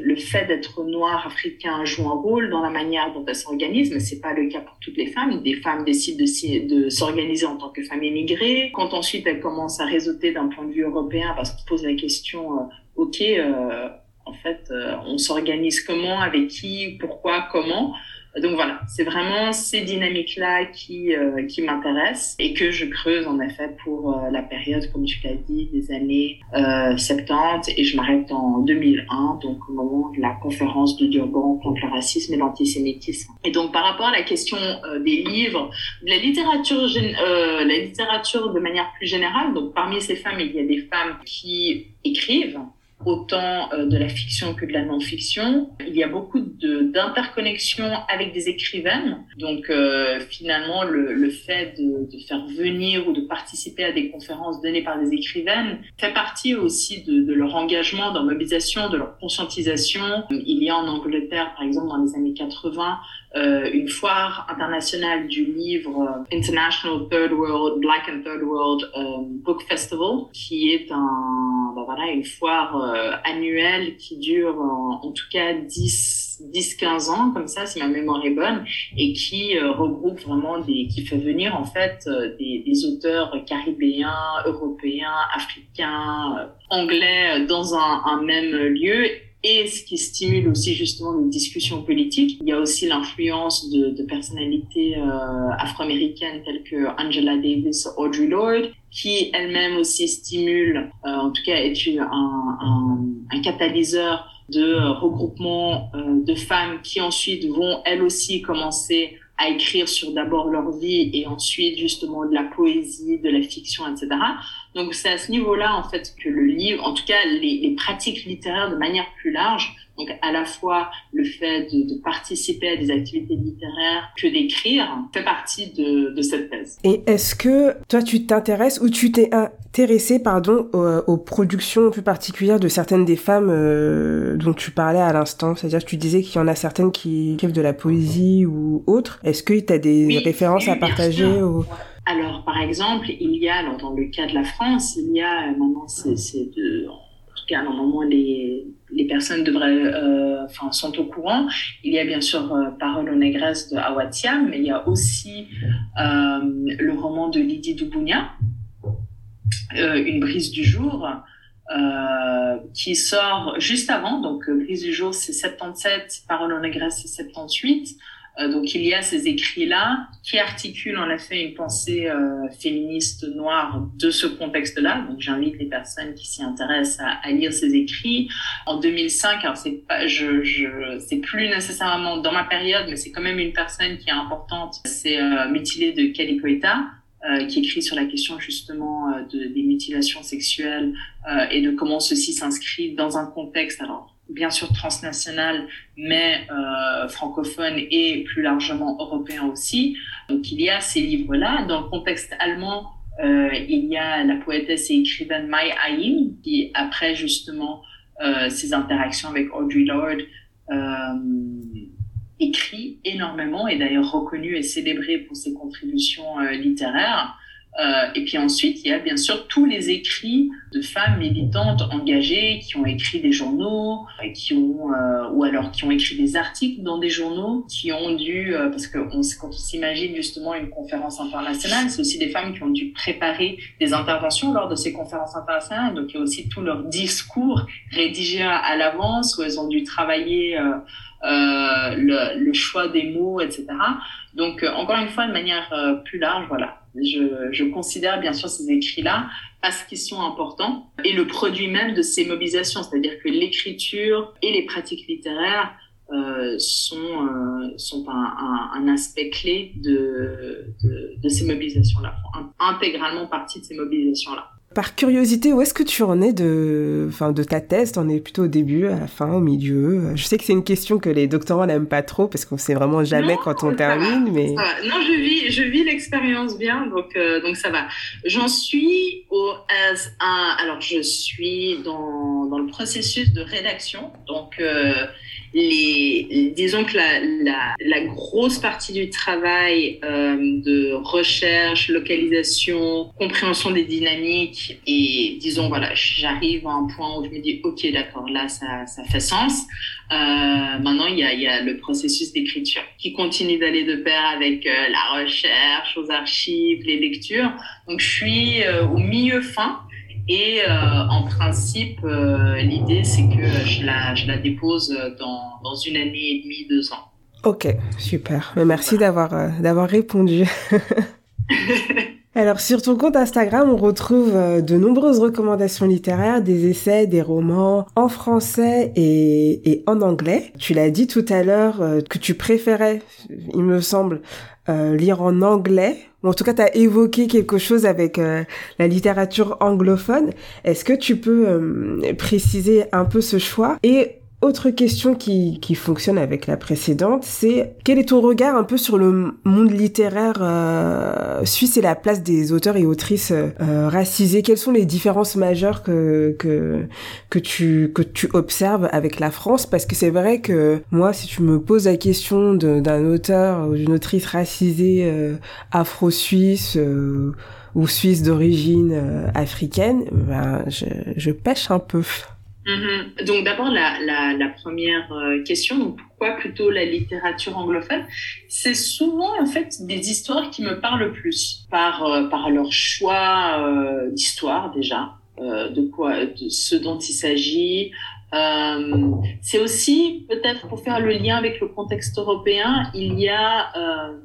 le, fait d'être noir africain joue un rôle dans la manière dont elles s'organisent, mais c'est pas le cas pour toutes les femmes. Des femmes décident de, s'organiser en tant que femmes émigrées. Quand ensuite elles commencent à réseauter d'un point de vue européen, parce qu'on se pose la question, euh, ok, euh, en fait, euh, on s'organise comment, avec qui, pourquoi, comment donc voilà, c'est vraiment ces dynamiques-là qui, euh, qui m'intéressent et que je creuse en effet pour euh, la période, comme tu l'as dit, des années euh, 70 et je m'arrête en 2001, donc au moment de la conférence de Durban contre le racisme et l'antisémitisme. Et donc par rapport à la question euh, des livres, de la littérature, euh, la littérature de manière plus générale, donc parmi ces femmes, il y a des femmes qui écrivent, autant euh, de la fiction que de la non-fiction. Il y a beaucoup d'interconnexions avec des écrivaines. Donc euh, finalement, le, le fait de, de, faire venir ou de participer à des conférences données par des écrivaines fait partie aussi de, de leur engagement, de leur mobilisation, de leur conscientisation. Il y a en Angleterre, par exemple, dans les années 80, euh, une foire internationale du livre euh, International Third World Black and Third World euh, Book Festival, qui est un, ben voilà, une foire euh, annuelle qui dure en, tout cas 10, 10, 15 ans, comme ça, si ma mémoire est bonne, et qui regroupe vraiment des, qui fait venir en fait des, auteurs caribéens, européens, africains, anglais dans un même lieu et ce qui stimule aussi justement une discussion politique. Il y a aussi l'influence de, de, personnalités euh, afro-américaines telles que Angela Davis, Audre Lorde, qui elle-même aussi stimule, euh, en tout cas est un, un, un catalyseur de regroupement euh, de femmes qui ensuite vont elles aussi commencer à écrire sur d'abord leur vie et ensuite justement de la poésie, de la fiction, etc. Donc c'est à ce niveau-là en fait que le livre, en tout cas les, les, pratiques littéraires de manière plus large, donc à la fois le fait de, de participer à des activités littéraires que d'écrire, fait partie de, de, cette thèse. Et est-ce que toi tu t'intéresses ou tu t'es intéressé pardon aux, aux, productions plus particulières de certaines des femmes euh, dont tu parlais à l'instant, c'est-à-dire que tu disais qu'il y en a certaines qui écrivent de la poésie ou autre. Est-ce que tu as des oui, références oui, à partager ou... Alors, par exemple, il y a, alors dans le cas de la France, il y a, maintenant, c'est de, en tout cas, normalement, les, les personnes devraient, euh, enfin, sont au courant. Il y a bien sûr euh, Parole aux négresses de Awatiam, mais il y a aussi euh, le roman de Lydie Doubounia, euh, Une brise du jour, euh, qui sort juste avant. Donc, Brise du jour, c'est 77, Parole aux négresses, c'est 78. Euh, donc il y a ces écrits-là qui articulent en effet une pensée euh, féministe noire de ce contexte-là. Donc j'invite les personnes qui s'y intéressent à, à, lire ces écrits. En 2005, alors c'est pas, je, je, c'est plus nécessairement dans ma période, mais c'est quand même une personne qui est importante. C'est euh, Mutilé de Koita. Euh, qui écrit sur la question justement euh, de, des mutilations sexuelles euh, et de comment ceci s'inscrit dans un contexte alors bien sûr transnational, mais euh, francophone et plus largement européen aussi. Donc il y a ces livres-là. Dans le contexte allemand, euh, il y a la poétesse et écrivaine Mai Aim, qui après justement euh, ses interactions avec Audre Lorde, écrit énormément et d'ailleurs reconnue et célébrée pour ses contributions littéraires. Euh, et puis ensuite, il y a bien sûr tous les écrits de femmes militantes engagées qui ont écrit des journaux, qui ont euh, ou alors qui ont écrit des articles dans des journaux, qui ont dû euh, parce que on, quand on s'imagine justement une conférence internationale, c'est aussi des femmes qui ont dû préparer des interventions lors de ces conférences internationales. Donc il y a aussi tout leur discours rédigé à, l'avance où elles ont dû travailler euh, euh, le, le, choix des mots, etc. Donc, euh, encore une fois, de manière plus large, voilà, je, je, considère bien sûr ces écrits-là parce qu'ils sont importants et le produit même de ces mobilisations, c'est-à-dire que l'écriture et les pratiques littéraires euh, sont, euh, sont un, un, un, aspect clé de, de, de ces mobilisations-là, intégralement partie de ces mobilisations-là. Par curiosité, où est-ce que tu en es de, enfin, de ta thèse? T'en es plutôt au début, à la fin, au milieu? Je sais que c'est une question que les doctorants n'aiment pas trop parce qu'on sait vraiment jamais non, quand on termine, mais non, je vis, je vis l'expérience bien, donc euh, donc ça va. J'en suis au as un, alors je suis dans dans le processus de rédaction, donc euh, les, disons que la, la, la, grosse partie du travail euh, de recherche, localisation, compréhension des dynamiques et disons voilà, j'arrive à un point où je me dis ok d'accord là ça, ça fait sens. Euh, maintenant il y a, y a le processus d'écriture qui continue d'aller de pair avec euh, la recherche, aux archives, les lectures. Donc je suis euh, au milieu fin. Et euh, en principe, euh, l'idée, c'est que je la, je la dépose dans, dans une année et demie, deux ans. Ok, super. Merci voilà. d'avoir euh, d'avoir répondu. Alors sur ton compte Instagram, on retrouve euh, de nombreuses recommandations littéraires, des essais, des romans en français et, en anglais. Tu l'as dit tout à l'heure euh, que tu préférais, il me semble, euh, lire en anglais. en tout cas, tu as évoqué quelque chose avec la littérature anglophone. Est-ce que tu peux préciser un peu ce choix? Et autre question qui, qui fonctionne avec la précédente, c'est quel est ton regard un peu sur le monde littéraire euh, suisse et la place des auteurs et autrices euh, racisés? Quelles sont les différences majeures que, que, que, tu, que tu observes avec la France? Parce que c'est vrai que moi, si tu me poses la question d'un auteur ou d'une autrice racisée euh, afro-suisse ou suisse d'origine africaine, ben, je, je pêche un peu. Mhm. Donc d'abord la, la, la, première euh, question, pourquoi plutôt la littérature anglophone? C'est souvent en fait des histoires qui me parlent le plus par euh, par leur choix euh, d'histoire déjà, euh, de quoi, de ce dont il s'agit. c'est aussi peut-être pour faire le lien avec le contexte européen, il y a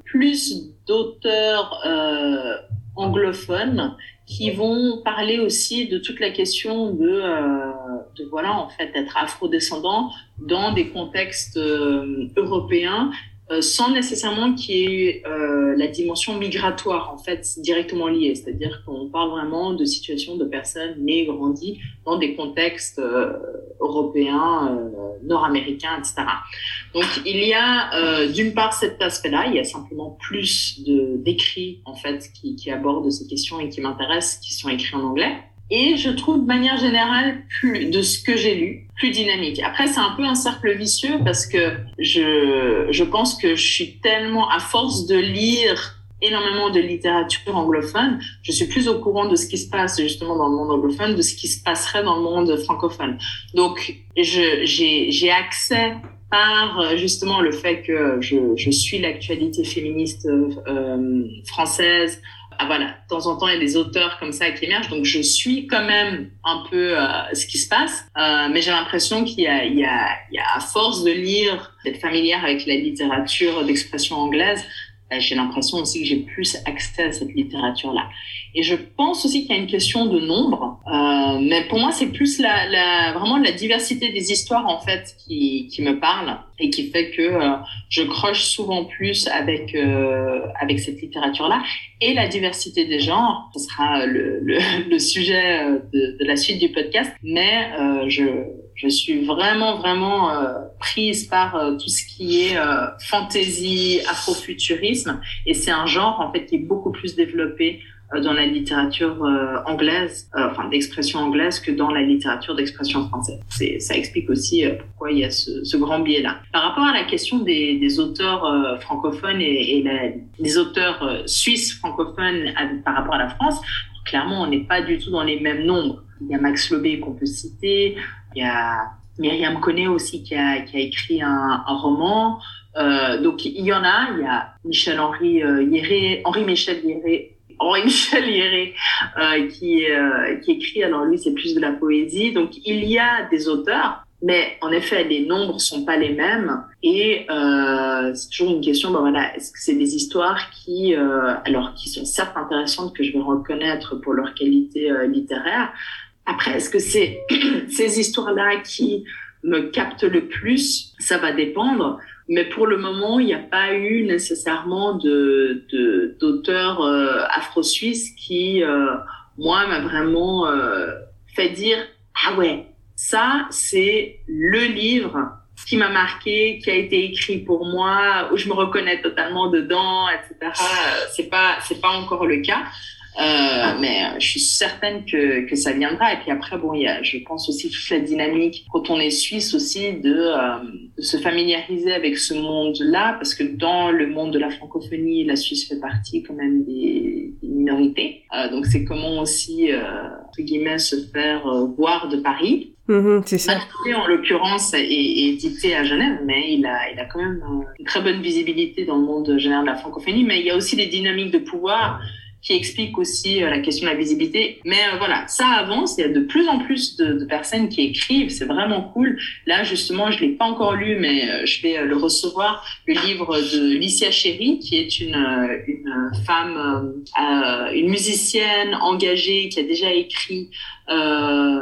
plus d'auteurs anglophones qui vont parler aussi de toute la question de, euh, de voilà en fait être afrodescendant dans des contextes euh, européens euh, sans nécessairement qu'il y ait euh, la dimension migratoire en fait directement liée, c'est-à-dire qu'on parle vraiment de situations de personnes nées, grandies dans des contextes euh, européens, nord-américains, etc. Donc il y a d'une part cet aspect-là, il y a simplement plus de d'écrits en fait qui abordent ces questions et qui m'intéressent, qui sont écrits en anglais. Et je trouve de manière générale, plus de ce que j'ai lu, plus dynamique. Après, c'est un peu un cercle vicieux parce que je, je pense que je suis tellement, à force de lire énormément de littérature anglophone, je suis plus au courant de ce qui se passe justement dans le monde anglophone, de ce qui se passerait dans le monde francophone. Donc, j'ai accès par justement le fait que je, je suis l'actualité féministe euh, française, ah voilà, de temps en temps, il y a des auteurs comme ça qui émergent, donc je suis quand même un peu euh, ce qui se passe, euh, mais j'ai l'impression qu'il y y, y a, à force de lire, d'être familière avec la littérature d'expression anglaise, ben, j'ai l'impression aussi que j'ai plus accès à cette littérature-là. Et je pense aussi qu'il y a une question de nombre, euh, mais pour moi c'est plus la, la, vraiment la diversité des histoires en fait qui, qui me parle et qui fait que euh, je croche souvent plus avec euh, avec cette littérature-là et la diversité des genres. Ce sera le, le, le sujet euh, de, de, la suite du podcast, mais euh, je je suis vraiment vraiment euh, prise par tout ce qui est euh, fantasy, afrofuturisme et c'est un genre en fait qui est beaucoup plus développé dans la littérature anglaise, enfin d'expression anglaise que dans la littérature d'expression française. Ça explique aussi pourquoi il y a ce, ce, grand biais-là. Par rapport à la question des, des auteurs francophones et, et la, les auteurs suisses francophones par rapport à la France, clairement on n'est pas du tout dans les mêmes nombres. Il y a Max Lobé qu'on peut citer, il y a Myriam Connet aussi qui a, qui a écrit un, un roman. Euh, donc il y en a, il y a Michel-Henri euh, Yéré, Henri-Michel Yéré, Henri-Michel Yéré euh, qui, euh, qui écrit, alors lui c'est plus de la poésie. Donc il y a des auteurs, mais en effet les nombres sont pas les mêmes et euh, c'est toujours une question, ben voilà, est-ce que c'est des histoires qui, euh, alors qui sont certes intéressantes que je vais reconnaître pour leur qualité littéraire, après, est-ce que c'est ces histoires-là qui me captent le plus? Ça va dépendre. Mais pour le moment, il n'y a pas eu nécessairement de d'auteur euh, afro-suisse qui, euh, moi, m'a vraiment euh, fait dire ah ouais, ça c'est le livre qui m'a marqué, qui a été écrit pour moi, où je me reconnais totalement dedans, etc. C'est pas c'est pas encore le cas. Euh, mais euh, je suis certaine que, que ça viendra. Et puis après, bon, il y a, je pense aussi toute la dynamique quand on est suisse aussi de, euh, de se familiariser avec ce monde-là, parce que dans le monde de la francophonie, la Suisse fait partie quand même des, des minorités. Euh, donc c'est comment aussi, euh, entre guillemets, se faire euh, voir de Paris. Mmh, c'est ça. en l'occurrence, est, est édité à Genève, mais il a, il a quand même une très bonne visibilité dans le monde général de la francophonie. Mais il y a aussi des dynamiques de pouvoir qui explique aussi euh, la question de la visibilité. Mais euh, voilà, ça avance. Il y a de plus en plus de, personnes qui écrivent. C'est vraiment cool. Là, justement, je l'ai pas encore lu, mais euh, je vais le recevoir. Le livre de Licia Chéry, qui est une, une femme, une musicienne engagée qui a déjà écrit euh,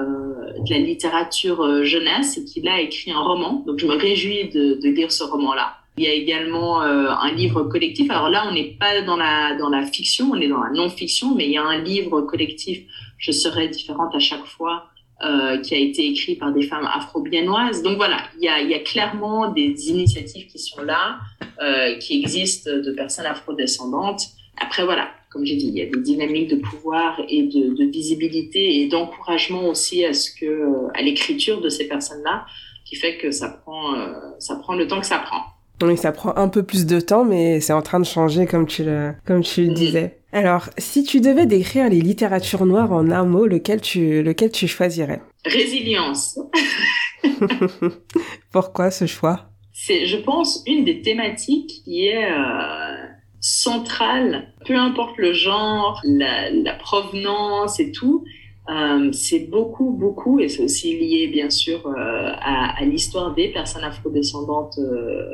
de la littérature jeunesse et qui là écrit un roman. Donc, je me réjouis de, de lire ce roman-là. Il y a également euh, un livre collectif. Alors là, on n'est pas dans la dans la fiction, on est dans la non-fiction, mais il y a un livre collectif. Je serai différente à chaque fois. Euh, qui a été écrit par des femmes afro-biennoises. Donc voilà, il y a, il y a clairement des initiatives qui sont là, euh, qui existent de personnes afro-descendantes. Après voilà, comme j'ai dit, il y a des dynamiques de pouvoir et de, de visibilité et d'encouragement aussi à ce que à l'écriture de ces personnes-là, qui fait que ça prend euh, ça prend le temps que ça prend. Oui, ça prend un peu plus de temps, mais c'est en train de changer, comme tu le, comme tu le disais. Alors, si tu devais décrire les littératures noires en un mot, lequel tu, lequel tu choisirais? Résilience. Pourquoi ce choix? C'est, je pense, une des thématiques qui est euh, centrale, peu importe le genre, la, la provenance et tout. Euh, c'est beaucoup, beaucoup, et c'est aussi lié bien sûr euh, à, à l'histoire des personnes afrodescendantes euh,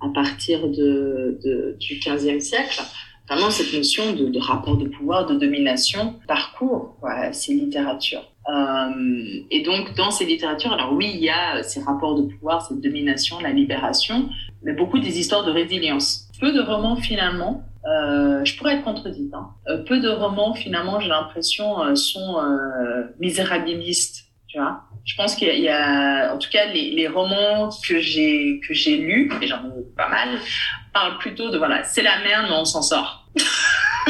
à partir de, de, du 15e siècle, vraiment cette notion de, de, rapport de pouvoir, de domination, parcours ouais, ces littératures. Euh, et donc dans ces littératures, alors oui, il y a ces rapports de pouvoir, cette domination, la libération, mais beaucoup des histoires de résilience. Peu de romans finalement, euh, je pourrais être contredite, hein, euh, peu de romans finalement, j'ai l'impression, euh, sont euh, misérabilistes, tu vois je pense qu'il y, a, en tout cas, les, les romans que j'ai que j'ai lus, et j'en ai pas mal, parlent plutôt de voilà, c'est la merde, mais on s'en sort.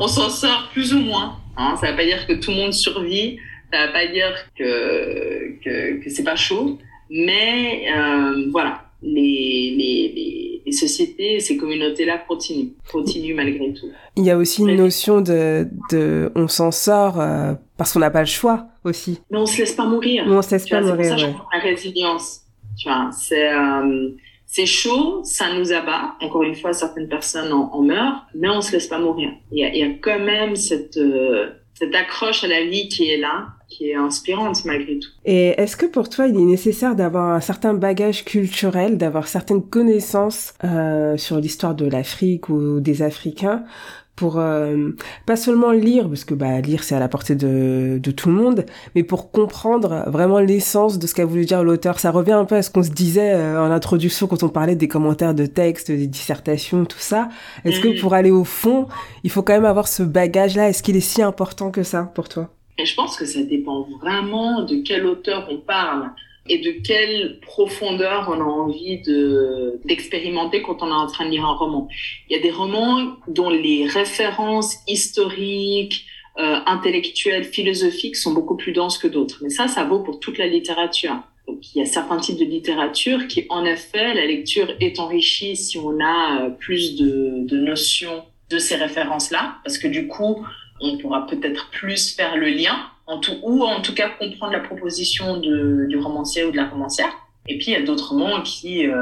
on s'en sort plus ou moins. Hein. Ça veut pas dire que tout le monde survit. Ça veut pas dire que que, que c'est pas chaud. Mais euh, voilà, les, les, les, les sociétés, ces communautés-là continuent, continuent malgré tout. Il y a aussi une notion de, de on s'en sort euh, parce qu'on n'a pas le choix aussi. Mais on se laisse pas mourir. Mais on se laisse tu pas vois, mourir. C'est pour ça ouais. je prends la résilience. Tu vois, c'est euh, c'est chaud, ça nous abat. Encore une fois, certaines personnes en, en meurent, mais on se laisse pas mourir. Il y a, il y a quand même cette euh, cette accroche à la vie qui est là, qui est inspirante malgré tout. Et est-ce que pour toi, il est nécessaire d'avoir un certain bagage culturel, d'avoir certaines connaissances euh, sur l'histoire de l'Afrique ou des Africains pour euh, pas seulement lire, parce que bah, lire c'est à la portée de, de tout le monde, mais pour comprendre vraiment l'essence de ce qu'a voulu dire l'auteur. Ça revient un peu à ce qu'on se disait euh, en introduction quand on parlait des commentaires de textes, des dissertations, tout ça. Est-ce que pour aller au fond, il faut quand même avoir ce bagage-là? Est-ce qu'il est si important que ça pour toi? Et je pense que ça dépend vraiment de quel auteur on parle et de quelle profondeur on a envie de d'expérimenter quand on est en train de lire un roman. Il y a des romans dont les références historiques, euh, intellectuelles, philosophiques sont beaucoup plus denses que d'autres. Mais ça, ça vaut pour toute la littérature. Donc, il y a certains types de littérature qui, en effet, la lecture est enrichie si on a euh, plus de, de notions de ces références-là, parce que du coup, on pourra peut-être plus faire le lien, en tout, ou en tout cas comprendre la proposition du romancier ou de la romancière. Et puis il y a d'autres romans qui euh,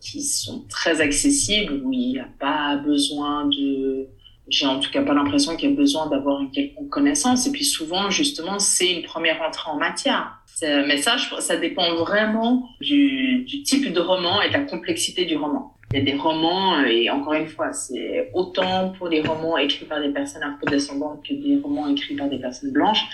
qui sont très accessibles où il n'y a pas besoin de j'ai en tout cas pas l'impression qu'il y a besoin d'avoir une quelconque connaissance et puis souvent justement c'est une première entrée en matière. Mais ça ça dépend vraiment du, du type de roman et de la complexité du roman. Il y a des romans, euh, et encore une fois, c'est autant pour les romans écrits par des personnes afrodescendantes que des romans écrits par des personnes blanches.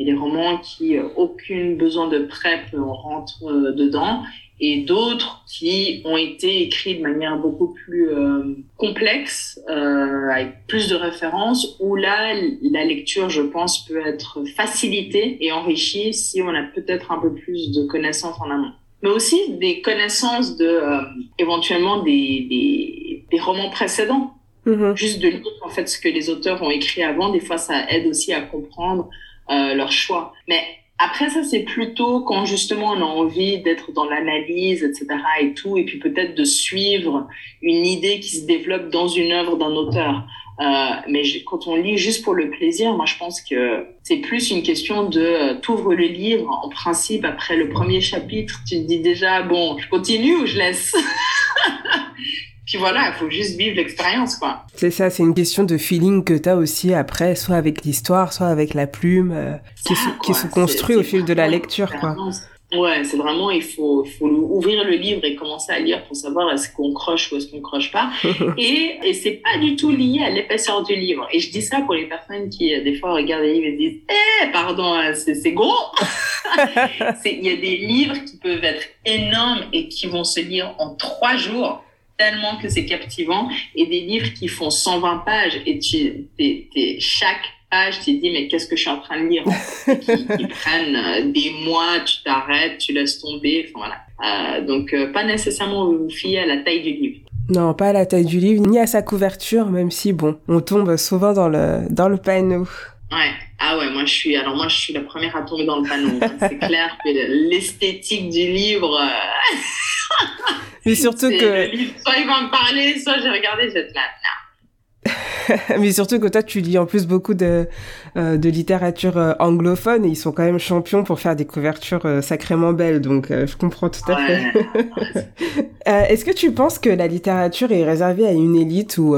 Il y a des romans qui, euh, aucun besoin de prep, on rentre euh, dedans, et d'autres qui ont été écrits de manière beaucoup plus euh, complexe, euh, avec plus de références, où là, la lecture, je pense, peut être facilitée et enrichie si on a peut-être un peu plus de connaissances en amont mais aussi des connaissances de euh, éventuellement des, des, des romans précédents. Mhm. Juste de lire en fait ce que les auteurs ont écrit avant, des fois ça aide aussi à comprendre euh, leur choix. Mais après ça c'est plutôt quand justement on a envie d'être dans l'analyse, etc. et tout, et puis peut-être de suivre une idée qui se développe dans une œuvre d'un auteur. Euh, mais quand on lit juste pour le plaisir, moi je pense que c'est plus une question de euh, t'ouvres le livre, en principe après le premier chapitre, tu te dis déjà bon, je continue ou je laisse? Puis voilà, il faut juste vivre l'expérience, quoi. C'est ça, c'est une question de feeling que tu as aussi après, soit avec l'histoire, soit avec la plume, euh, qui, se, qui, se, construit au fil de la lecture, quoi. Ouais, c'est vraiment, il faut, faut ouvrir le livre et commencer à lire pour savoir est-ce qu'on croche ou est-ce qu'on croche pas. et, et c'est pas du tout lié à l'épaisseur du livre. Et je dis ça pour les personnes qui, euh, des fois, regardent les livres et disent, eh, pardon, hein, c'est gros. Il y a des livres qui peuvent être énormes et qui vont se lire en trois jours tellement que c'est captivant et des livres qui font 120 pages et tu, chaque page, tu te dis, mais qu'est-ce que je suis en train de lire? Qui, prennent euh, des mois, tu t'arrêtes, tu laisses tomber. Enfin, voilà. Euh, donc, euh, pas nécessairement vous fier à la taille du livre. Non, pas à la taille du livre, ni à sa couverture, même si, bon, on tombe souvent dans le, dans le panneau. Ouais. Ah ouais, moi je suis, alors moi je suis la première à tomber dans le panneau. c'est clair que l'esthétique du livre. Mais surtout que. Le livre, soit il va me parler, soit j'ai regardé, je vais là. mais surtout que toi, tu lis en plus beaucoup de, euh, de littérature euh, anglophone et ils sont quand même champions pour faire des couvertures euh, sacrément belles. Donc, je comprends tout à fait. Est-ce que tu penses que la littérature est réservée à une élite ou,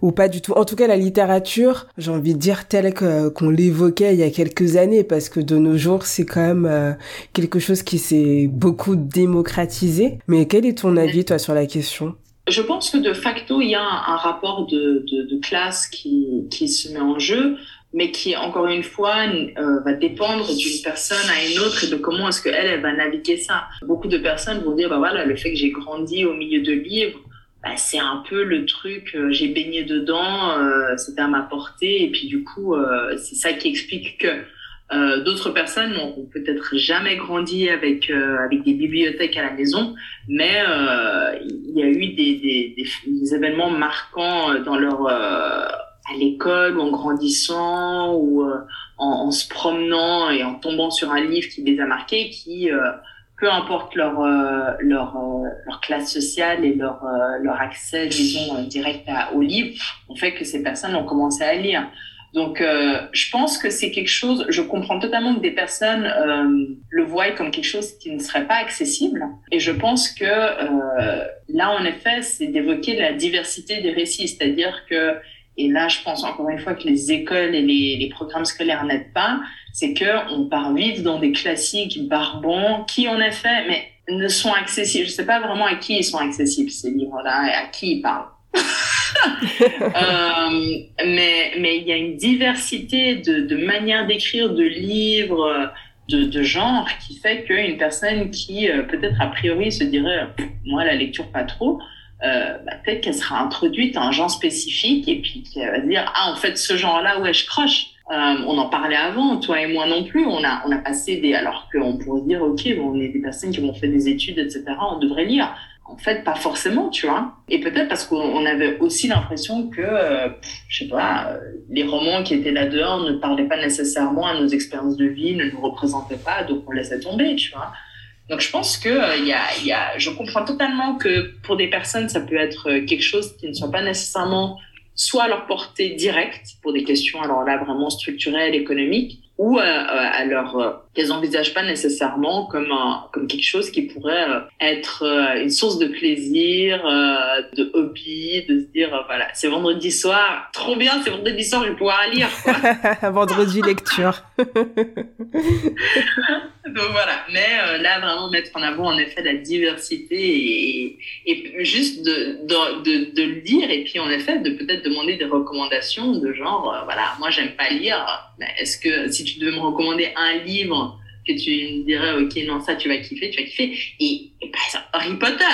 ou pas du tout? En tout cas, la littérature, j'ai envie de dire telle qu'on l'évoquait il y a quelques années, parce que de nos jours, c'est quand même quelque chose qui s'est beaucoup démocratisé. Mais quel est ton avis, toi, sur la question? Je pense que de facto, il y a un, rapport de, de, de, classe qui, qui se met en jeu, mais qui, encore une fois, euh, va dépendre d'une personne à une autre et de comment est-ce qu'elle, elle va naviguer ça. Beaucoup de personnes vont dire, bah voilà, le fait que j'ai grandi au milieu de livres, bah, c'est un peu le truc, euh, j'ai baigné dedans, euh, c'était à ma portée, et puis du coup, euh, c'est ça qui explique que euh, d'autres personnes n'ont peut-être jamais grandi avec euh, avec des bibliothèques à la maison, mais euh, il y a eu des, des, des, événements marquants dans leur à l'école ou en grandissant ou en, en, se promenant et en tombant sur un livre qui les a marqués, qui peu importe leur leur leur classe sociale et leur leur accès disons direct à, au livre, ont fait que ces personnes ont commencé à lire. Donc, euh, je pense que c'est quelque chose, je comprends totalement que des personnes euh, le voient comme quelque chose qui ne serait pas accessible. Et je pense que euh, là, en effet, c'est d'évoquer la diversité des récits. C'est-à-dire que, et là, je pense encore une fois que les écoles et les, les programmes scolaires n'aident pas, c'est que on part vite dans des classiques barbants qui, en effet, mais ne sont accessibles. Je sais pas vraiment à qui ils sont accessibles, ces livres-là, et à qui ils parlent. euh, mais mais il y a une diversité de, manières d'écrire, de livres, de, de genre qui fait qu'une personne qui euh, peut-être a priori se dirait moi la lecture pas trop, euh, bah, peut-être qu'elle sera introduite à un genre spécifique et puis qu'elle va dire ah en fait ce genre-là ouais je croche. On en parlait avant, toi et moi non plus. On a, on a passé des, alors qu'on pourrait dire, ok, bon, on est des personnes qui ont fait des études, etc. On devrait lire. En fait, pas forcément, tu vois. Et peut-être parce qu'on avait aussi l'impression que, euh, je sais pas, euh, les romans qui étaient là dehors ne parlaient pas nécessairement à nos expériences de vie, ne nous représentaient pas, donc on laissait tomber, tu vois. Donc je pense que euh, y, a, y a, je comprends totalement que pour des personnes, ça peut être quelque chose qui ne soit pas nécessairement soit à leur portée directe pour des questions, alors là, vraiment structurelles, économiques, ou alors euh, qu'elles envisagent pas nécessairement comme un, comme quelque chose qui pourrait euh, être euh, une source de plaisir, de hobby, de se dire voilà c'est vendredi soir, trop bien c'est vendredi soir je vais pouvoir lire quoi. vendredi lecture. Donc voilà, mais là vraiment mettre en avant en effet la diversité et, et juste de, de, de, de, le dire et puis en effet de peut-être demander des recommandations de genre voilà moi j'aime pas lire, mais est-ce que si tu devais me recommander un livre que tu me dirais, ok, non, ça, tu vas kiffer, tu vas kiffer. Et, par exemple, Harry Potter.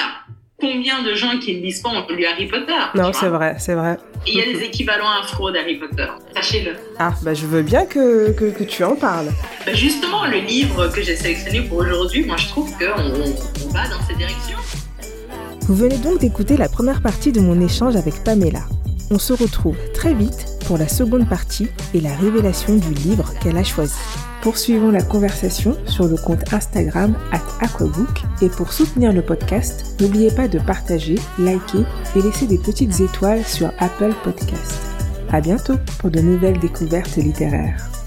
Combien de gens qui ne lisent pas ont lu Harry Potter Non, c'est vrai, c'est vrai. Et il y a des équivalents afro d'Harry Potter. Sachez-le. Ah, bah je veux bien que, que, que tu en parles. Bah justement, le livre que j'ai sélectionné pour aujourd'hui, moi je trouve qu'on on va dans cette direction. Vous venez donc d'écouter la première partie de mon échange avec Pamela. On se retrouve très vite pour la seconde partie et la révélation du livre qu'elle a choisi. Poursuivons la conversation sur le compte Instagram at Aquabook et pour soutenir le podcast, n'oubliez pas de partager, liker et laisser des petites étoiles sur Apple Podcast. À bientôt pour de nouvelles découvertes littéraires.